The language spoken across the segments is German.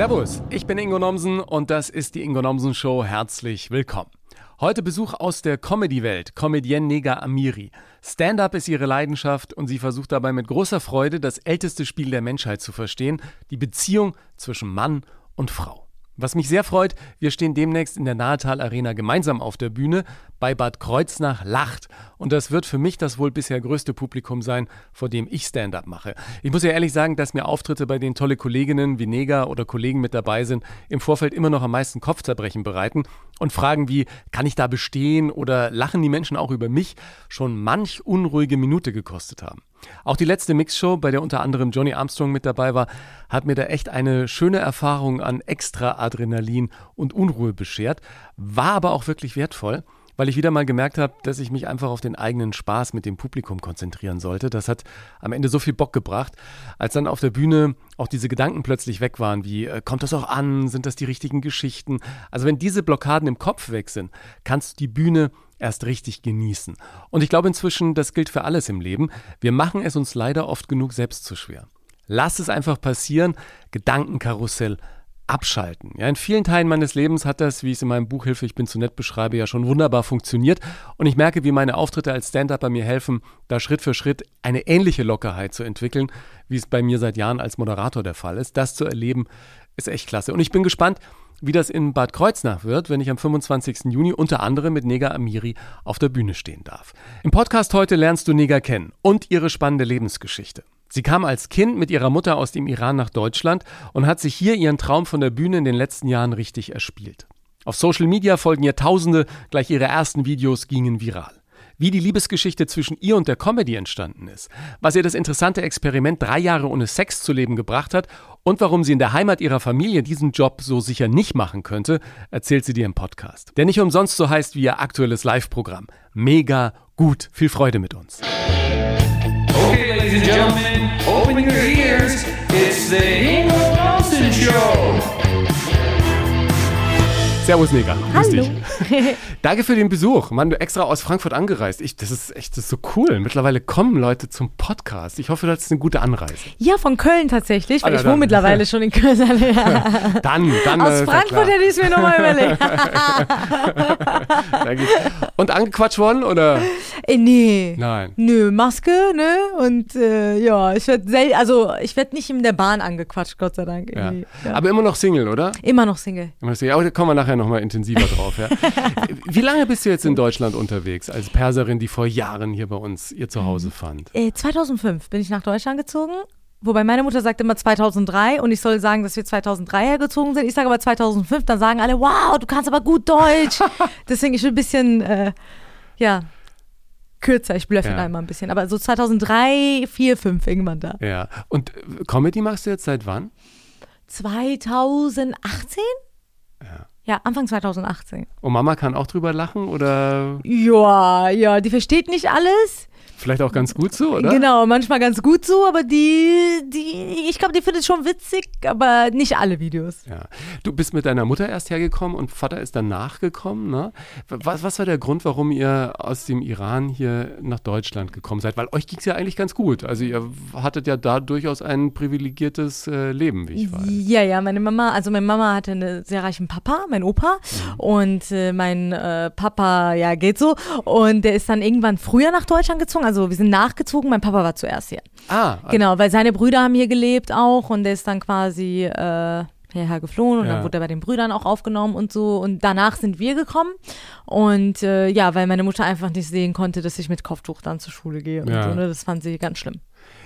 Servus, ich bin Ingo Nomsen und das ist die Ingo Nomsen Show. Herzlich willkommen. Heute Besuch aus der Comedy-Welt, Comedienne Nega Amiri. Stand-up ist ihre Leidenschaft und sie versucht dabei mit großer Freude das älteste Spiel der Menschheit zu verstehen, die Beziehung zwischen Mann und Frau. Was mich sehr freut, wir stehen demnächst in der Nahetal Arena gemeinsam auf der Bühne bei Bad Kreuznach lacht. Und das wird für mich das wohl bisher größte Publikum sein, vor dem ich Stand-up mache. Ich muss ja ehrlich sagen, dass mir Auftritte, bei denen tolle Kolleginnen wie Neger oder Kollegen mit dabei sind, im Vorfeld immer noch am meisten Kopfzerbrechen bereiten und Fragen wie, kann ich da bestehen oder lachen die Menschen auch über mich, schon manch unruhige Minute gekostet haben. Auch die letzte Mixshow, bei der unter anderem Johnny Armstrong mit dabei war, hat mir da echt eine schöne Erfahrung an extra Adrenalin und Unruhe beschert, war aber auch wirklich wertvoll weil ich wieder mal gemerkt habe, dass ich mich einfach auf den eigenen Spaß mit dem Publikum konzentrieren sollte. Das hat am Ende so viel Bock gebracht, als dann auf der Bühne auch diese Gedanken plötzlich weg waren, wie äh, kommt das auch an, sind das die richtigen Geschichten? Also wenn diese Blockaden im Kopf weg sind, kannst du die Bühne erst richtig genießen. Und ich glaube inzwischen, das gilt für alles im Leben. Wir machen es uns leider oft genug selbst zu schwer. Lass es einfach passieren, Gedankenkarussell abschalten. Ja, in vielen Teilen meines Lebens hat das, wie ich es in meinem Buch Hilfe, ich bin zu nett beschreibe, ja schon wunderbar funktioniert. Und ich merke, wie meine Auftritte als Stand-Up mir helfen, da Schritt für Schritt eine ähnliche Lockerheit zu entwickeln, wie es bei mir seit Jahren als Moderator der Fall ist. Das zu erleben, ist echt klasse. Und ich bin gespannt, wie das in Bad Kreuznach wird, wenn ich am 25. Juni unter anderem mit Nega Amiri auf der Bühne stehen darf. Im Podcast heute lernst du Nega kennen und ihre spannende Lebensgeschichte. Sie kam als Kind mit ihrer Mutter aus dem Iran nach Deutschland und hat sich hier ihren Traum von der Bühne in den letzten Jahren richtig erspielt. Auf Social Media folgen ihr Tausende, gleich ihre ersten Videos gingen viral wie die Liebesgeschichte zwischen ihr und der Comedy entstanden ist, was ihr das interessante Experiment drei Jahre ohne Sex zu leben gebracht hat und warum sie in der Heimat ihrer Familie diesen Job so sicher nicht machen könnte, erzählt sie dir im Podcast. Der nicht umsonst so heißt wie ihr aktuelles Live-Programm. Mega gut. Viel Freude mit uns. Okay, ladies and gentlemen, open your ears. It's the Ingo Nelson Show. Servus, Neger. Hallo. Danke für den Besuch. Mann, du extra aus Frankfurt angereist. Ich, das ist echt das ist so cool. Mittlerweile kommen Leute zum Podcast. Ich hoffe, das ist eine gute Anreise. Ja, von Köln tatsächlich, weil ah, ich wohne mittlerweile schon in Köln. dann, dann. Aus Frankfurt hätte ich es mir nochmal überlegt. Und angequatscht worden, oder? Äh, nee. Nein. Nö, Maske, ne? Und äh, ja, ich werde also ich werde nicht in der Bahn angequatscht, Gott sei Dank. Ja. Ja. Aber immer noch Single, oder? Immer noch Single. Immer noch Single. Aber da kommen wir nachher nochmal intensiver drauf. Ja. Wie lange bist du jetzt in Deutschland unterwegs als Perserin, die vor Jahren hier bei uns ihr Zuhause mhm. fand? Äh, 2005 bin ich nach Deutschland gezogen. Wobei meine Mutter sagt immer 2003 und ich soll sagen, dass wir 2003 hergezogen sind. Ich sage aber 2005, dann sagen alle, wow, du kannst aber gut Deutsch. Deswegen ich bin ein bisschen, äh, ja, kürzer. Ich blöffe ja. einmal ein bisschen. Aber so 2003, 4, 5 irgendwann da. Ja. Und Comedy machst du jetzt seit wann? 2018? Ja. Ja, Anfang 2018. Und Mama kann auch drüber lachen oder? Ja, ja, die versteht nicht alles. Vielleicht auch ganz gut so, oder? Genau, manchmal ganz gut so, aber die, die ich glaube, die findet es schon witzig, aber nicht alle Videos. Ja. Du bist mit deiner Mutter erst hergekommen und Vater ist dann nachgekommen. Ne? Was, was war der Grund, warum ihr aus dem Iran hier nach Deutschland gekommen seid? Weil euch ging es ja eigentlich ganz gut. Also ihr hattet ja da durchaus ein privilegiertes äh, Leben, wie ich weiß. Ja, ja, meine Mama, also meine Mama hatte einen sehr reichen Papa, mein Opa. Mhm. Und äh, mein äh, Papa, ja, geht so. Und der ist dann irgendwann früher nach Deutschland gezogen also wir sind nachgezogen, mein Papa war zuerst hier. Ah. Genau, weil seine Brüder haben hier gelebt auch und der ist dann quasi äh, hierher geflohen und ja. dann wurde er bei den Brüdern auch aufgenommen und so. Und danach sind wir gekommen. Und äh, ja, weil meine Mutter einfach nicht sehen konnte, dass ich mit Kopftuch dann zur Schule gehe und ja. so. Ne? Das fand sie ganz schlimm.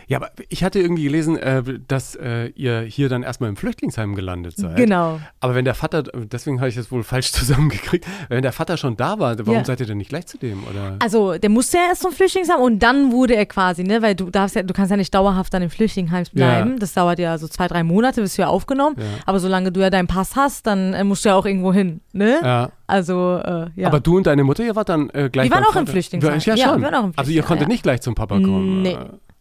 Ja, aber ich hatte irgendwie gelesen, äh, dass äh, ihr hier dann erstmal im Flüchtlingsheim gelandet seid. Genau. Aber wenn der Vater, deswegen habe ich das wohl falsch zusammengekriegt, wenn der Vater schon da war, warum ja. seid ihr denn nicht gleich zu dem? Oder? Also der musste ja erst zum Flüchtlingsheim und dann wurde er quasi, ne, weil du darfst ja, du kannst ja nicht dauerhaft dann im Flüchtlingsheim bleiben. Ja. Das dauert ja so zwei, drei Monate, bis du ja aufgenommen. Ja. Aber solange du ja deinen Pass hast, dann äh, musst du ja auch irgendwo hin, ne? Ja. Also, äh, ja. Aber du und deine Mutter, ihr wart dann äh, gleich. Wir waren auch Vater. im Flüchtlingsheim. Ja, schon. wir waren auch im also ihr konntet nicht gleich zum Papa kommen. Nee.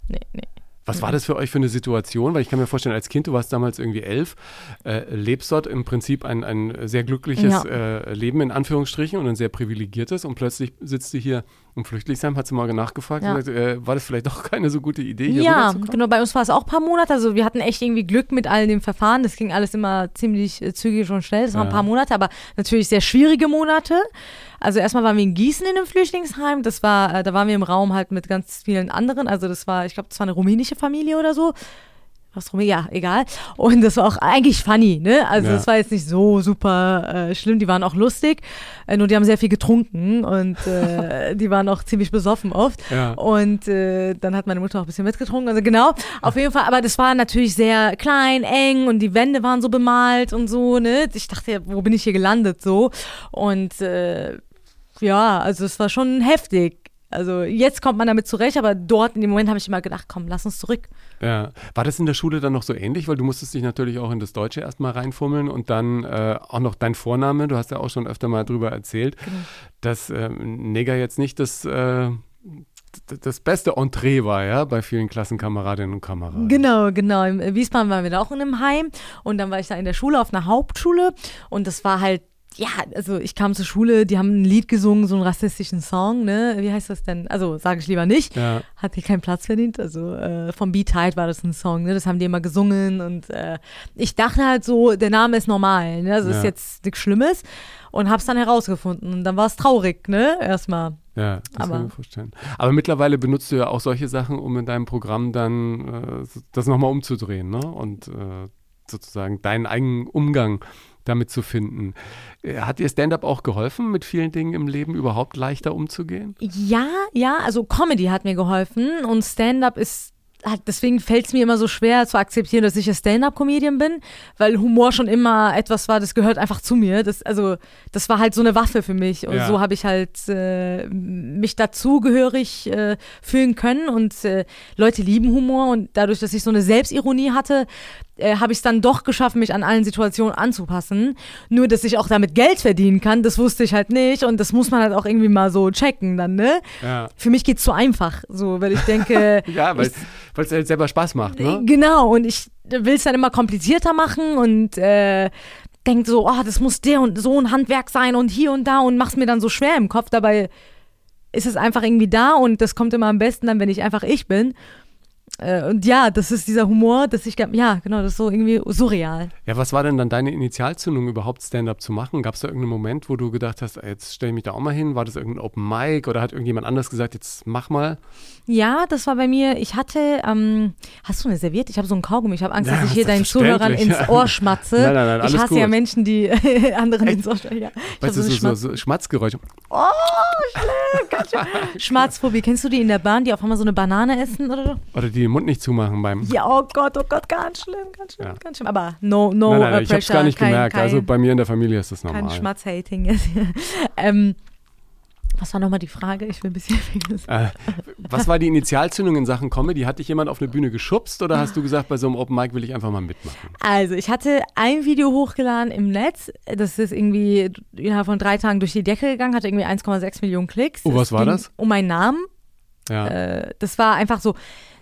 Nee, nee. Was war das für euch für eine Situation? Weil ich kann mir vorstellen, als Kind, du warst damals irgendwie elf, äh, lebst dort im Prinzip ein, ein sehr glückliches ja. äh, Leben in Anführungsstrichen und ein sehr privilegiertes und plötzlich sitzt du hier Um Flüchtlingsheim hat sie mal nachgefragt, ja. gesagt, äh, war das vielleicht doch keine so gute Idee hier Ja, genau, bei uns war es auch ein paar Monate, also wir hatten echt irgendwie Glück mit all dem Verfahren, das ging alles immer ziemlich äh, zügig und schnell, das waren ja. ein paar Monate, aber natürlich sehr schwierige Monate. Also erstmal waren wir in Gießen in einem Flüchtlingsheim, das war, äh, da waren wir im Raum halt mit ganz vielen anderen, also das war, ich glaube, das war eine rumänische Familie oder so was rum, ja, egal. Und das war auch eigentlich funny, ne? Also es ja. war jetzt nicht so super äh, schlimm, die waren auch lustig, äh, nur die haben sehr viel getrunken und äh, die waren auch ziemlich besoffen oft. Ja. Und äh, dann hat meine Mutter auch ein bisschen mitgetrunken, also genau, auf jeden Fall, aber das war natürlich sehr klein, eng und die Wände waren so bemalt und so, ne? Ich dachte, wo bin ich hier gelandet so? Und äh, ja, also es war schon heftig. Also jetzt kommt man damit zurecht, aber dort in dem Moment habe ich immer gedacht, komm, lass uns zurück. Ja. War das in der Schule dann noch so ähnlich? Weil du musstest dich natürlich auch in das Deutsche erstmal reinfummeln und dann äh, auch noch dein Vorname, du hast ja auch schon öfter mal drüber erzählt, genau. dass äh, Neger jetzt nicht das äh, das beste Entree war, ja, bei vielen Klassenkameradinnen und Kameraden. Genau, genau. Im Wiesbaden waren wir da auch in einem Heim und dann war ich da in der Schule auf einer Hauptschule und das war halt ja, also ich kam zur Schule, die haben ein Lied gesungen, so einen rassistischen Song, ne? Wie heißt das denn? Also sage ich lieber nicht. Ja. Hat hier keinen Platz verdient. Also äh, vom Beat Tide war das ein Song, ne? Das haben die immer gesungen und äh, ich dachte halt so, der Name ist normal, ne? Also ja. ist jetzt nichts Schlimmes und hab's dann herausgefunden und dann war es traurig, ne? Erstmal. Ja, das Aber. kann ich mir vorstellen. Aber mittlerweile benutzt du ja auch solche Sachen, um in deinem Programm dann äh, das nochmal umzudrehen, ne? Und äh, sozusagen deinen eigenen Umgang damit zu finden. Äh, hat dir Stand-up auch geholfen, mit vielen Dingen im Leben überhaupt leichter umzugehen? Ja, ja, also Comedy hat mir geholfen und Stand-up ist deswegen fällt es mir immer so schwer zu akzeptieren, dass ich ein Stand-up-Comedian bin, weil Humor schon immer etwas war, das gehört einfach zu mir. Das, also, das war halt so eine Waffe für mich. Und ja. so habe ich halt äh, mich dazugehörig äh, fühlen können. Und äh, Leute lieben Humor. Und dadurch, dass ich so eine Selbstironie hatte, äh, habe ich es dann doch geschafft, mich an allen Situationen anzupassen. Nur, dass ich auch damit Geld verdienen kann, das wusste ich halt nicht. Und das muss man halt auch irgendwie mal so checken dann, ne? Ja. Für mich geht es zu einfach, so, weil ich denke. ja, weil es halt selber Spaß macht, ne? Genau, und ich will es dann immer komplizierter machen und äh, denkt so, oh, das muss der und so ein Handwerk sein und hier und da und mach's mir dann so schwer im Kopf. Dabei ist es einfach irgendwie da und das kommt immer am besten dann, wenn ich einfach ich bin. Äh, und ja, das ist dieser Humor, dass ich, ja, genau, das ist so irgendwie surreal. Ja, was war denn dann deine Initialzündung, überhaupt Stand-up zu machen? Gab es da irgendeinen Moment, wo du gedacht hast, jetzt stelle ich mich da auch mal hin? War das irgendein Open Mic oder hat irgendjemand anders gesagt, jetzt mach mal? Ja, das war bei mir, ich hatte, ähm, hast du eine Serviette? Ich habe so einen Kaugummi, ich habe Angst, ja, dass ich hier deinen Zuhörern ins Ohr schmatze. nein, nein, nein, alles Ich hasse gut. ja Menschen, die anderen Echt? ins Ohr schmatzen. Ja. Weißt du, so, so, so Schmatzgeräusche. Oh, schlimm, ganz schlimm. Schmatzphobie, kennst du die in der Bahn, die auf einmal so eine Banane essen oder so? Oder die den Mund nicht zumachen beim. Ja, oh Gott, oh Gott, ganz schlimm, ganz schlimm, ja. ganz schlimm. Aber no, no nein, nein, uh, ich habe es gar nicht kein, gemerkt. Kein, also bei mir in der Familie ist das normal. Kein Schmatzhating. ähm, was war nochmal die Frage? Ich will ein bisschen äh, Was war die Initialzündung in Sachen Comedy? Hat dich jemand auf eine Bühne geschubst oder hast du gesagt, bei so einem Open Mic will ich einfach mal mitmachen? Also, ich hatte ein Video hochgeladen im Netz. Das ist irgendwie innerhalb von drei Tagen durch die Decke gegangen, hatte irgendwie 1,6 Millionen Klicks. Oh, was war das? Um meinen Namen. Ja. Äh, das war einfach so.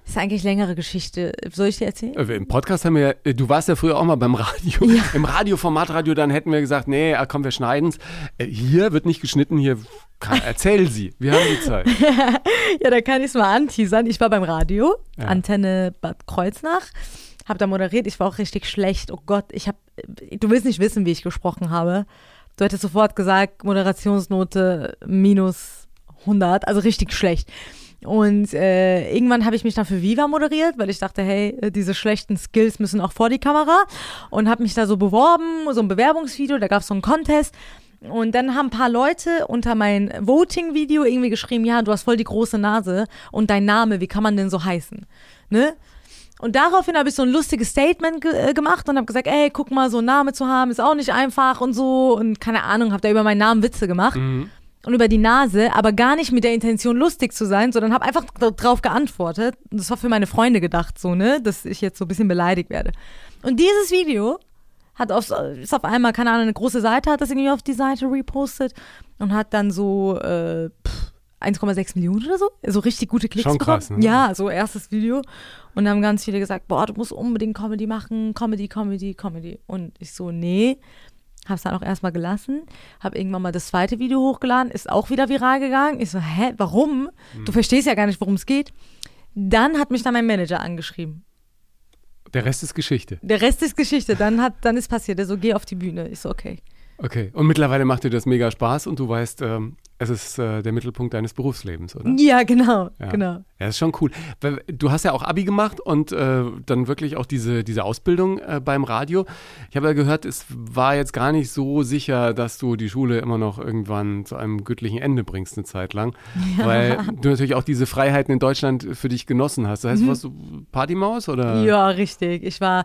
Das ist eigentlich längere Geschichte. Soll ich dir erzählen? Äh, Im Podcast haben wir, äh, du warst ja früher auch mal beim Radio. Ja. Im Radioformatradio, dann hätten wir gesagt, nee, ah, komm, wir schneiden's. Äh, hier wird nicht geschnitten, hier erzähl sie. Wir haben die Zeit. ja, da kann ich es mal anteasern. Ich war beim Radio, ja. Antenne Bad Kreuznach, habe da moderiert. Ich war auch richtig schlecht. Oh Gott, ich habe, du willst nicht wissen, wie ich gesprochen habe. Du hättest sofort gesagt, Moderationsnote minus 100, also richtig schlecht. Und äh, irgendwann habe ich mich dann für Viva moderiert, weil ich dachte, hey, äh, diese schlechten Skills müssen auch vor die Kamera. Und habe mich da so beworben, so ein Bewerbungsvideo, da gab es so einen Contest. Und dann haben ein paar Leute unter mein Voting-Video irgendwie geschrieben, ja, du hast voll die große Nase und dein Name, wie kann man denn so heißen? Ne? Und daraufhin habe ich so ein lustiges Statement ge äh, gemacht und habe gesagt, ey, guck mal, so einen Namen zu haben, ist auch nicht einfach und so. Und keine Ahnung, habe da über meinen Namen Witze gemacht. Mhm und über die Nase, aber gar nicht mit der Intention lustig zu sein, sondern habe einfach darauf geantwortet. Und das war für meine Freunde gedacht, so, ne, dass ich jetzt so ein bisschen beleidigt werde. Und dieses Video hat auf, ist auf einmal, keine Ahnung, eine große Seite, hat das irgendwie auf die Seite repostet und hat dann so äh, 1,6 Millionen oder so, so richtig gute Klicks Schon krass, bekommen. Ne? Ja, so erstes Video. Und dann haben ganz viele gesagt, boah, du musst unbedingt Comedy machen, Comedy, Comedy, Comedy. Und ich so, nee, Habe es dann auch erstmal gelassen, habe irgendwann mal das zweite Video hochgeladen, ist auch wieder viral gegangen. Ich so, hä, warum? Du verstehst ja gar nicht, worum es geht. Dann hat mich dann mein Manager angeschrieben. Der Rest ist Geschichte. Der Rest ist Geschichte. Dann, hat, dann ist passiert. Er so, geh auf die Bühne. Ich so, okay. Okay. Und mittlerweile macht dir das mega Spaß und du weißt, ähm, es ist äh, der Mittelpunkt deines Berufslebens, oder? Ja, genau, Ja. genau. Ja, ist schon cool. Du hast ja auch Abi gemacht und äh, dann wirklich auch diese, diese Ausbildung äh, beim Radio. Ich habe ja gehört, es war jetzt gar nicht so sicher, dass du die Schule immer noch irgendwann zu einem gütlichen Ende bringst, eine Zeit lang. Weil du natürlich auch diese Freiheiten in Deutschland für dich genossen hast. Das heißt, warst du Partymaus oder? Mhm. Ja, richtig. Ich war,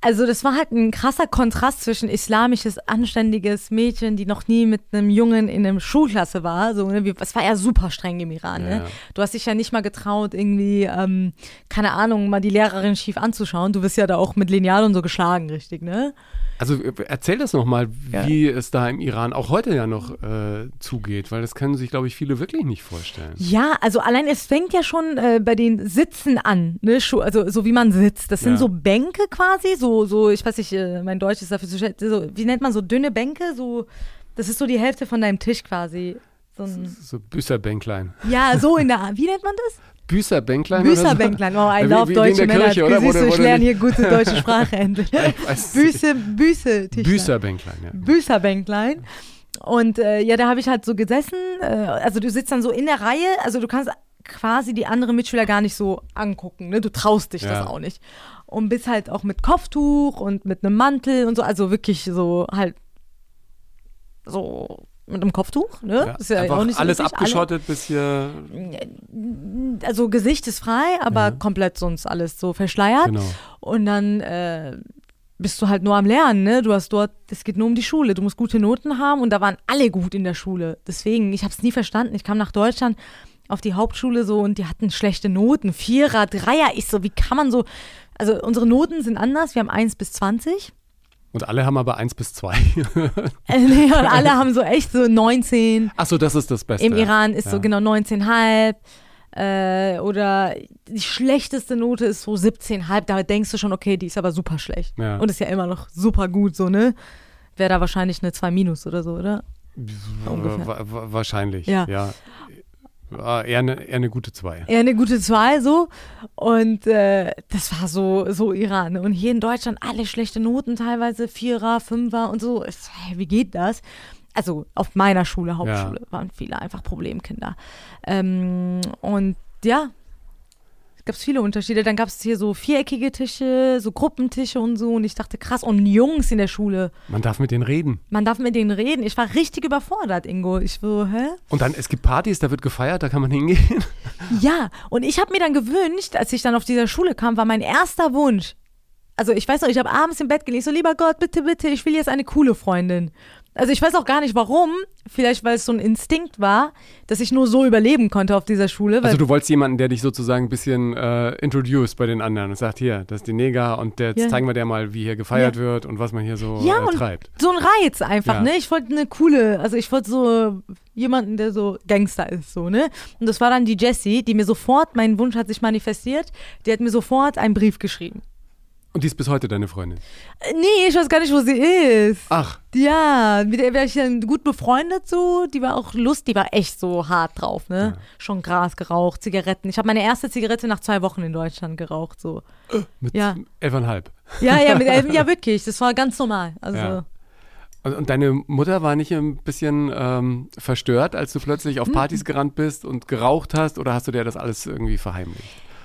also das war halt ein krasser Kontrast zwischen islamisches, anständiges Mädchen, die noch nie mit einem Jungen in einer Schulklasse war. So, ne? Es war ja super streng im Iran. Ja. Ne? Du hast dich ja nicht mal getraut, irgendwie, ähm, keine Ahnung, mal die Lehrerin schief anzuschauen. Du wirst ja da auch mit Lineal und so geschlagen, richtig, ne? Also äh, erzähl das nochmal, Ja. wie es da im Iran auch heute ja noch äh, zugeht, weil das können sich, glaube ich, viele wirklich nicht vorstellen. Ja, also allein es fängt ja schon äh, bei den Sitzen an, ne? Also so wie man sitzt. Das sind Ja. so Bänke quasi, so, so, ich weiß nicht, äh, mein Deutsch ist dafür zu schlecht, so, wie nennt man so dünne Bänke? So, das ist so die Hälfte von deinem Tisch quasi. So ein, So Büßerbänklein. ja, so in der Art. Wie nennt man das? Büßerbänklein? so? Büßerbänklein. Oh, Ja, ein wie- Lauf wie- wie deutsche Männer. Kirche, oder? Siehst du, ich lerne hier gute deutsche Sprache endlich. Büße, Büße. Büßerbänklein, ja. Büßerbänklein. Und äh, ja, da habe ich halt so gesessen. Äh, also du sitzt dann so in der Reihe. Also du kannst quasi die anderen Mitschüler gar nicht so angucken. Ne? Du traust dich Ja. das auch nicht. Und bist halt auch mit Kopftuch und mit einem Mantel und so. Also wirklich so halt so mit einem Kopftuch. Ne? Ja, Ist ja auch nicht so alles üblich. abgeschottet bis hier. Alle, also Gesicht ist frei, aber komplett sonst alles so verschleiert. Genau. Und dann äh, bist du halt nur am Lernen, ne? Du hast dort, es geht nur um die Schule. Du musst gute Noten haben und da waren alle gut in der Schule. Deswegen, ich habe es nie verstanden. Ich kam nach Deutschland auf die Hauptschule so und die hatten schlechte Noten. Vierer, Dreier. Ich so, wie kann man so. Also unsere Noten sind anders. Wir haben 1 bis 20. Und alle haben aber 1 bis 2. Äh, nee, und alle haben so echt so 19. Achso, das ist das Beste. Im Iran ist ja. so genau 19,5. Äh, oder die schlechteste Note ist so 17,5. Da denkst du schon, okay, die ist aber super schlecht. Ja. Und ist ja immer noch super gut, so, ne? Wäre da wahrscheinlich eine 2 minus oder so, oder? ungefähr. Wa- wa- Wahrscheinlich. Ja. ja. War eher eine, eher eine gute 2. Eher eine gute 2 so. Und äh, das war so, so Iran. Und hier in Deutschland alle schlechte Noten, teilweise Vierer, Fünfer und so. Wie geht das? Also auf meiner Schule, Hauptschule, waren viele einfach Problemkinder. Ähm, und ja, es gab viele Unterschiede. Dann gab es hier so viereckige Tische, so Gruppentische und so. Und ich dachte, krass, und Jungs in der Schule. Man darf mit denen reden. Man darf mit denen reden. Ich war richtig überfordert, Ingo. Ich so, hä? Und dann, es gibt Partys, da wird gefeiert, da kann man hingehen. Ja, und ich habe mir dann gewünscht, als ich dann auf dieser Schule kam, war mein erster Wunsch. Also ich weiß noch, ich habe abends im Bett gelegen, so lieber Gott, bitte, bitte, ich will jetzt eine coole Freundin. Also ich weiß auch gar nicht warum, vielleicht weil es so ein Instinkt war, dass ich nur so überleben konnte auf dieser Schule. Also du wolltest jemanden, der dich sozusagen ein bisschen äh, introduced bei den anderen und sagt, hier, das ist die Neger und jetzt Ja. zeigen wir dir mal, wie hier gefeiert wird und was man hier so ja, äh, treibt. so ein Reiz einfach, Ja. ne? Ich wollte eine coole, also ich wollte so jemanden, der so Gangster ist, so, ne? Und das war dann die Jessie, die mir sofort, mein Wunsch hat sich manifestiert, die hat mir sofort einen Brief geschrieben. Und die ist bis heute deine Freundin. Äh, Nee, ich weiß gar nicht, wo sie ist. Ach, Ja, mit der wäre ich dann gut befreundet so. Die war auch lustig, die war echt so hart drauf, ne? Schon Gras geraucht, Zigaretten. Ich habe meine erste Zigarette nach zwei Wochen in Deutschland geraucht, so. mit Ja. elfeinhalb. Ja, ja, mit elf, ja wirklich, das war ganz normal. Also, Ja. Und, deine Mutter war nicht ein bisschen ähm, verstört, als du plötzlich Hm. auf Partys gerannt bist und geraucht hast oder hast du dir das alles irgendwie verheimlicht?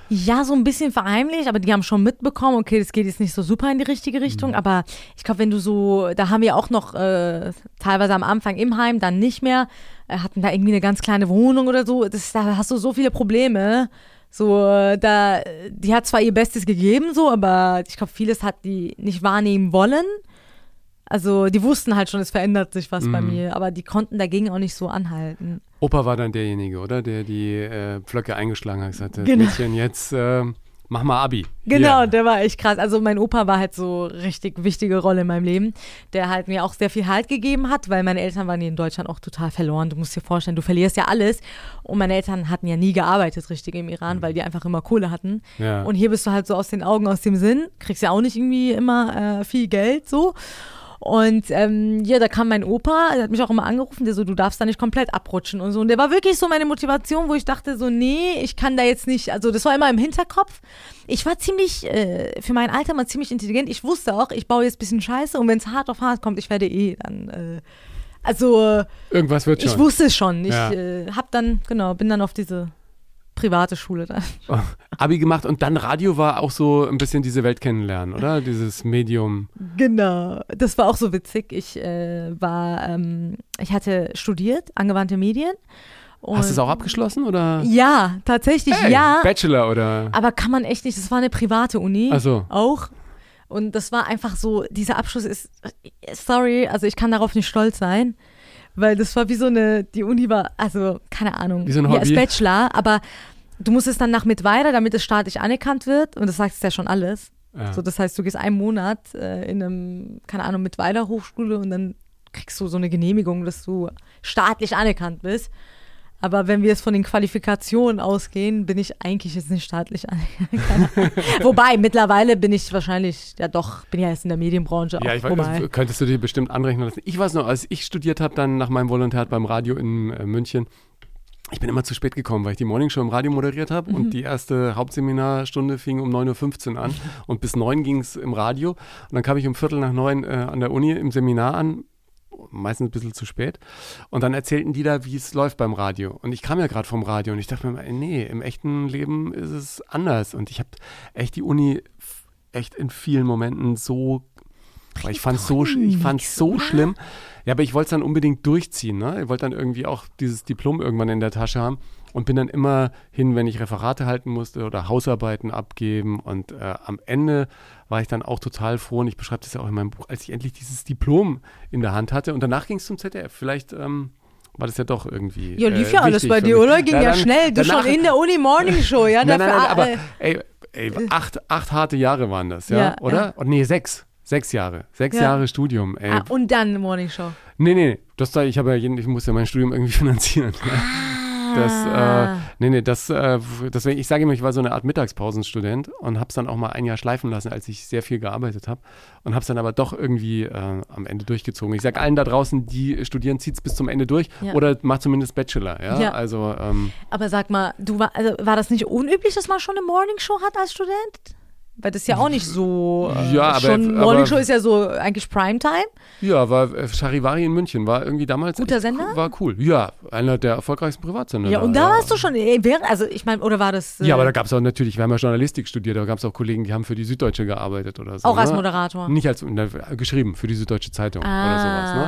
Ja, so ein bisschen verheimlicht, aber die haben schon mitbekommen, okay, das geht jetzt nicht so super in die richtige Richtung, aber ich glaube, wenn du so, da haben wir auch noch äh, teilweise am Anfang im Heim, dann nicht mehr, äh, hatten da irgendwie eine ganz kleine Wohnung oder so, das, da hast du so viele Probleme. So, äh, da, die hat zwar ihr Bestes gegeben, so, aber ich glaube, vieles hat die nicht wahrnehmen wollen. Also, die wussten halt schon, es verändert sich was bei mir, aber die konnten dagegen auch nicht so anhalten. Opa war dann derjenige, oder? Der die äh, Pflöcke eingeschlagen hat, gesagt Genau. Mädchen, jetzt äh, mach mal Abi. Genau, Hier. der war echt krass. Also mein Opa war halt so richtig wichtige Rolle in meinem Leben, der halt mir auch sehr viel Halt gegeben hat, weil meine Eltern waren hier in Deutschland auch total verloren. Du musst dir vorstellen, du verlierst ja alles. Und meine Eltern hatten ja nie gearbeitet richtig im Iran, weil die einfach immer Kohle hatten. Ja. Und hier bist du halt so aus den Augen, aus dem Sinn, kriegst ja auch nicht irgendwie immer äh, viel Geld so. Und ähm, ja, da kam mein Opa, der hat mich auch immer angerufen, der so, du darfst da nicht komplett abrutschen und so. Und der war wirklich so meine Motivation, wo ich dachte so, nee, ich kann da jetzt nicht, also das war immer im Hinterkopf. Ich war ziemlich, äh, für mein Alter mal ziemlich intelligent. Ich wusste auch, ich baue jetzt ein bisschen Scheiße und wenn es hart auf hart kommt, ich werde eh dann, äh, also Irgendwas wird schon. ich wusste es schon. Ich Ja. äh, hab dann, genau, bin dann auf diese private Schule dann. Oh, Abi gemacht und dann Radio war auch so ein bisschen diese Welt kennenlernen, oder? Dieses Medium. Genau, das war auch so witzig. Ich äh, war, ähm, ich hatte studiert, angewandte Medien. Und Hast du es auch abgeschlossen oder? Ja, tatsächlich, Hey, ja. Bachelor oder? Aber kann man echt nicht, das war eine private Uni. Ach so. Auch. Und das war einfach so, dieser Abschluss ist, sorry, also ich kann darauf nicht stolz sein, weil das war wie so eine, die Uni war, also keine Ahnung, Wie so ein ja, als Hobby. Bachelor, aber du musst es dann nach mit weiter, damit es staatlich anerkannt wird und das sagt es ja schon alles. Ja. So, das heißt, du gehst einen Monat äh, in einem, keine Ahnung, mit weiter Hochschule und dann kriegst du so eine Genehmigung, dass du staatlich anerkannt bist. Aber wenn wir jetzt von den Qualifikationen ausgehen, bin ich eigentlich jetzt nicht staatlich anerkannt. Wobei, mittlerweile bin ich wahrscheinlich, ja doch, bin ja jetzt in der Medienbranche Ja, auch ich weiß, das könntest du dir bestimmt anrechnen lassen. Ich weiß noch, als ich studiert habe, dann nach meinem Volontariat beim Radio in äh, München, ich bin immer zu spät gekommen, weil ich die Morningshow im Radio moderiert habe Mhm. und die erste Hauptseminarstunde fing um 9.15 Uhr an und bis 9 ging es im Radio und dann kam ich um Viertel nach neun äh, an der Uni im Seminar an, meistens ein bisschen zu spät und dann erzählten die da, wie es läuft beim Radio und ich kam ja gerade vom Radio und ich dachte mir, nee, im echten Leben ist es anders und ich habe echt die Uni echt in vielen Momenten so weil ich fand so, sch- ich fand's so schlimm. Ja, aber ich wollte es dann unbedingt durchziehen. Ne? Ich wollte dann irgendwie auch dieses Diplom irgendwann in der Tasche haben und bin dann immer hin, wenn ich Referate halten musste oder Hausarbeiten abgeben. Und äh, am Ende war ich dann auch total froh und ich beschreibe das ja auch in meinem Buch, als ich endlich dieses Diplom in der Hand hatte. Und danach ging es zum ZDF. Vielleicht ähm, war das ja doch irgendwie. Ja, lief äh, ja alles wichtig bei dir, oder? Ging ja, dann- schnell. Du danach- schon in der Uni Morning Show, ja? Nein, nein, nein, aber äh, ey, ey acht, acht harte Jahre waren das, ja? Ja, oder? ja. Oh, nee, sechs. Sechs Jahre. Sechs Ja. Jahre Studium, ey. ah, und dann Morning Show. Nee, nee, das da, ich habe ja jeden, ich muss ja mein Studium irgendwie finanzieren. Das, Ah. äh, nee, nee, das, äh, deswegen, ich sage immer, ich war so eine Art Mittagspausenstudent und habe es dann auch mal ein Jahr schleifen lassen, als ich sehr viel gearbeitet habe und habe es dann aber doch irgendwie äh, am Ende durchgezogen. Ich sage allen da draußen, die studieren, zieht es bis zum Ende durch Ja. oder macht zumindest Bachelor, ja, Ja. also ähm, Aber sag mal, du war, also war das nicht unüblich, dass man schon eine Morning Show hat als Student? Weil das ist ja auch nicht so. Äh, Ja, aber- schon, aber- Morning Show ist ja so eigentlich Primetime. ja, war äh, Charivari in München, war irgendwie damals Guter echt Sender? War cool, ja, einer der erfolgreichsten Privatsender. Ja, und da warst du schon. äh, Während, also ich meine, oder war das. Äh, Ja, aber da gab es auch natürlich, wir haben ja Journalistik studiert, da gab es auch Kollegen, die haben für die Süddeutsche gearbeitet oder so. auch als ne? Moderator. Nicht als na, geschrieben für die Süddeutsche Zeitung oder sowas. Ne?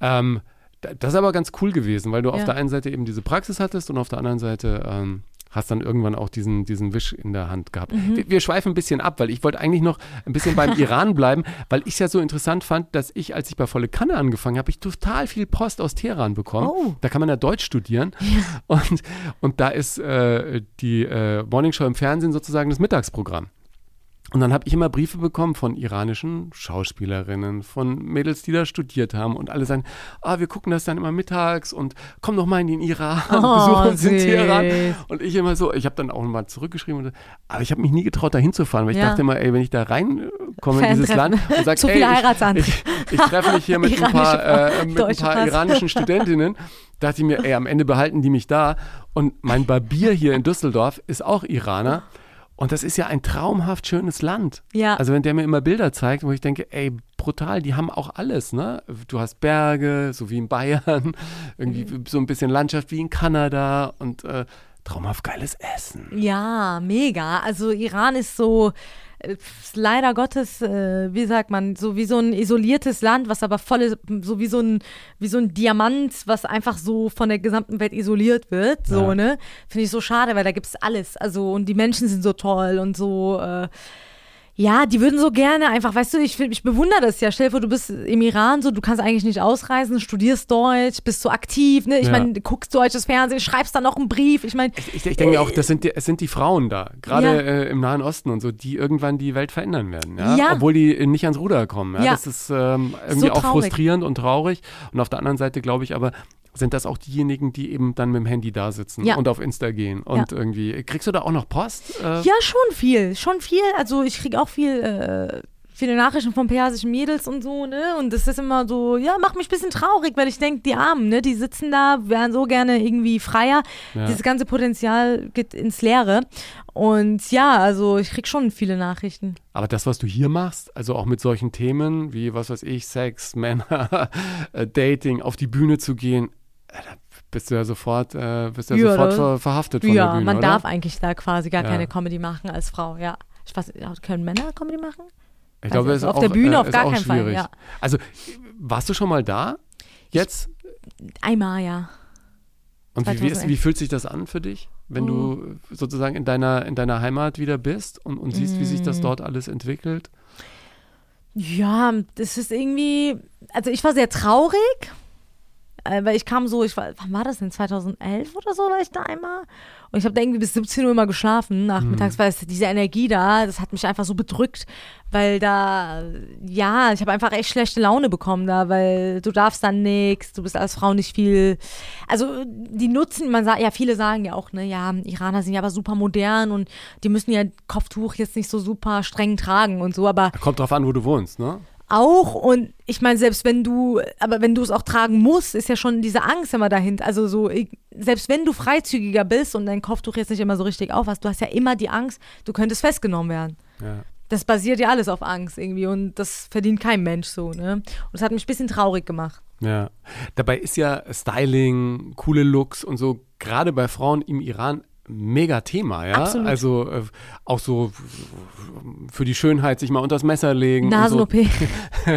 Ah. Ähm, da- das ist aber ganz cool gewesen, weil du auf Ja. der einen Seite eben diese Praxis hattest und auf der anderen Seite ähm, hast dann irgendwann auch diesen, diesen Wisch in der Hand gehabt. Mhm. Wir, wir schweifen ein bisschen ab, weil ich wollte eigentlich noch ein bisschen beim Iran bleiben, weil ich es ja so interessant fand, dass ich, als ich bei Volle Kanne angefangen habe, ich total viel Post aus Teheran bekommen. Oh. Da kann man ja Deutsch studieren. Und, und da ist äh, die äh, Morningshow im Fernsehen sozusagen das Mittagsprogramm. Und dann habe ich immer Briefe bekommen von iranischen Schauspielerinnen, von Mädels, die da studiert haben und alle sagen, ah, wir gucken das dann immer mittags und komm doch mal in den Iran, Oh, besuch uns in süß. Teheran. Und ich immer so, ich habe dann auch mal zurückgeschrieben, und, aber ich habe mich nie getraut, da hinzufahren, weil ich Ja. dachte immer, ey, wenn ich da reinkomme in dieses. Land und sage, ey, ich, ich, ich treffe mich hier mit ein paar, äh, mit ein paar iranischen Studentinnen, dachte ich mir, ey, am Ende behalten die mich da. Und mein Barbier hier in Düsseldorf ist auch Iraner. Und das ist ja ein traumhaft schönes Land. Ja. Also wenn der mir immer Bilder zeigt, wo ich denke, ey, brutal, die haben auch alles, ne? Du hast Berge, so wie in Bayern, irgendwie Mhm. so ein bisschen Landschaft wie in Kanada und äh, traumhaft geiles Essen. Ja, mega. Also Iran ist so leider Gottes, äh, wie sagt man, so wie so ein isoliertes Land, was aber voll ist, so wie so ein wie so ein Diamant, was einfach so von der gesamten Welt isoliert wird, so Ja. ne? Finde ich so schade, weil da gibt's alles. Also und die Menschen sind so toll und so äh, ja, die würden so gerne einfach, weißt du, ich, ich bewundere das ja. Stell dir vor, du bist im Iran, so, du kannst eigentlich nicht ausreisen, studierst Deutsch, bist so aktiv, ne? Ich Ja. meine, guckst deutsches Fernsehen, schreibst dann noch einen Brief. Ich meine, Ich, ich denke mir auch, das sind die, es sind die Frauen da, gerade Ja. äh, im Nahen Osten und so, die irgendwann die Welt verändern werden. Ja? Ja. Obwohl die äh, nicht ans Ruder kommen. Ja? Das ist ähm, irgendwie So auch frustrierend und traurig. Und auf der anderen Seite glaube ich aber, sind das auch diejenigen, die eben dann mit dem Handy da sitzen Ja. und auf Insta gehen. Und irgendwie, kriegst du da auch noch Post? Äh, Ja, schon viel, schon viel. Also ich kriege auch viel, äh, viele Nachrichten von persischen Mädels und so, ne? Und das ist immer so, ja, macht mich ein bisschen traurig, weil ich denke, die Armen, ne? Die sitzen da, wären so gerne irgendwie freier. Ja. Dieses ganze Potenzial geht ins Leere. Und ja, also ich krieg schon viele Nachrichten. Aber das, was du hier machst, also auch mit solchen Themen wie, was weiß ich, Sex, Männer, äh, Dating, auf die Bühne zu gehen, bist du ja sofort, äh, bist ja Ja, sofort ver verhaftet von ja, der Bühne, man oder? darf eigentlich da quasi gar Ja. keine Comedy machen als Frau, ja. Ich weiß, können Männer Comedy machen? Ich glaube, Also es ist auf auch, der Bühne äh, auf gar keinen Fall, schwierig. ja. Also, warst du schon mal da? Jetzt? Einmal, ja. Und wie, wie, ist, 2011. wie fühlt sich das an für dich, wenn du sozusagen in deiner, in deiner Heimat wieder bist und, und siehst, wie sich das Mm. dort alles entwickelt? Ja, das ist irgendwie, also ich war sehr traurig, weil ich kam so, ich war, wann war das denn, 2011 oder so war ich da einmal? Und ich habe da irgendwie bis 17 Uhr immer geschlafen nachmittags, weil es, diese Energie da, das hat mich einfach so bedrückt, weil da, ja, ich habe einfach echt schlechte Laune bekommen da, weil du darfst dann nichts, du bist als Frau nicht viel, also die nutzen, man sagt, ja, viele sagen ja auch, ne, ja, Iraner sind ja aber super modern und die müssen ja Kopftuch jetzt nicht so super streng tragen und so, aber Kommt drauf an, wo du wohnst, ne? Auch und ich meine, selbst wenn du, aber wenn du es auch tragen musst, ist ja schon diese Angst immer dahinter. Also so, ich- selbst wenn du freizügiger bist und dein Kopftuch jetzt nicht immer so richtig auf hast, du hast ja immer die Angst, du könntest festgenommen werden. Ja. Das basiert ja alles auf Angst irgendwie und das verdient kein Mensch so, ne? Und das hat mich ein bisschen traurig gemacht. Ja. Dabei ist ja Styling, coole Looks und so, gerade bei Frauen im Iran, mega Thema, ja? Absolut. Also äh, auch so für die Schönheit sich mal unter das Messer legen. Nasen-OP. So.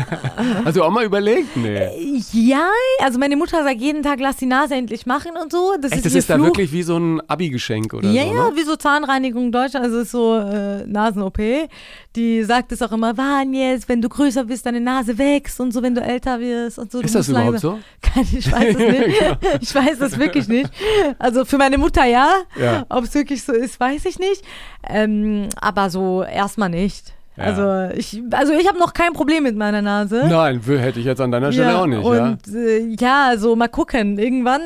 Hast du auch mal überlegt? Nee. Ja, also meine Mutter sagt jeden Tag, lass die Nase endlich machen und so. Das Echt, ist das ist da wirklich wie so ein Abi-Geschenk oder ja, so, ja, ne? wie so Zahnreinigung in Deutschland, also ist so äh, Nasen-OP. Die sagt es auch immer, jetzt, wenn du größer bist, deine Nase wächst und so, wenn du älter wirst und so. Ist das überhaupt so? Ich weiß es nicht. Ich weiß das wirklich nicht. Also für meine Mutter ja. Ja. Ob es wirklich so ist, weiß ich nicht. Ähm, aber so erstmal nicht. Ja. Also ich, also ich habe noch kein Problem mit meiner Nase. Nein, hätte ich jetzt an deiner Stelle auch nicht, ja. und äh, ja, also mal gucken. Irgendwann,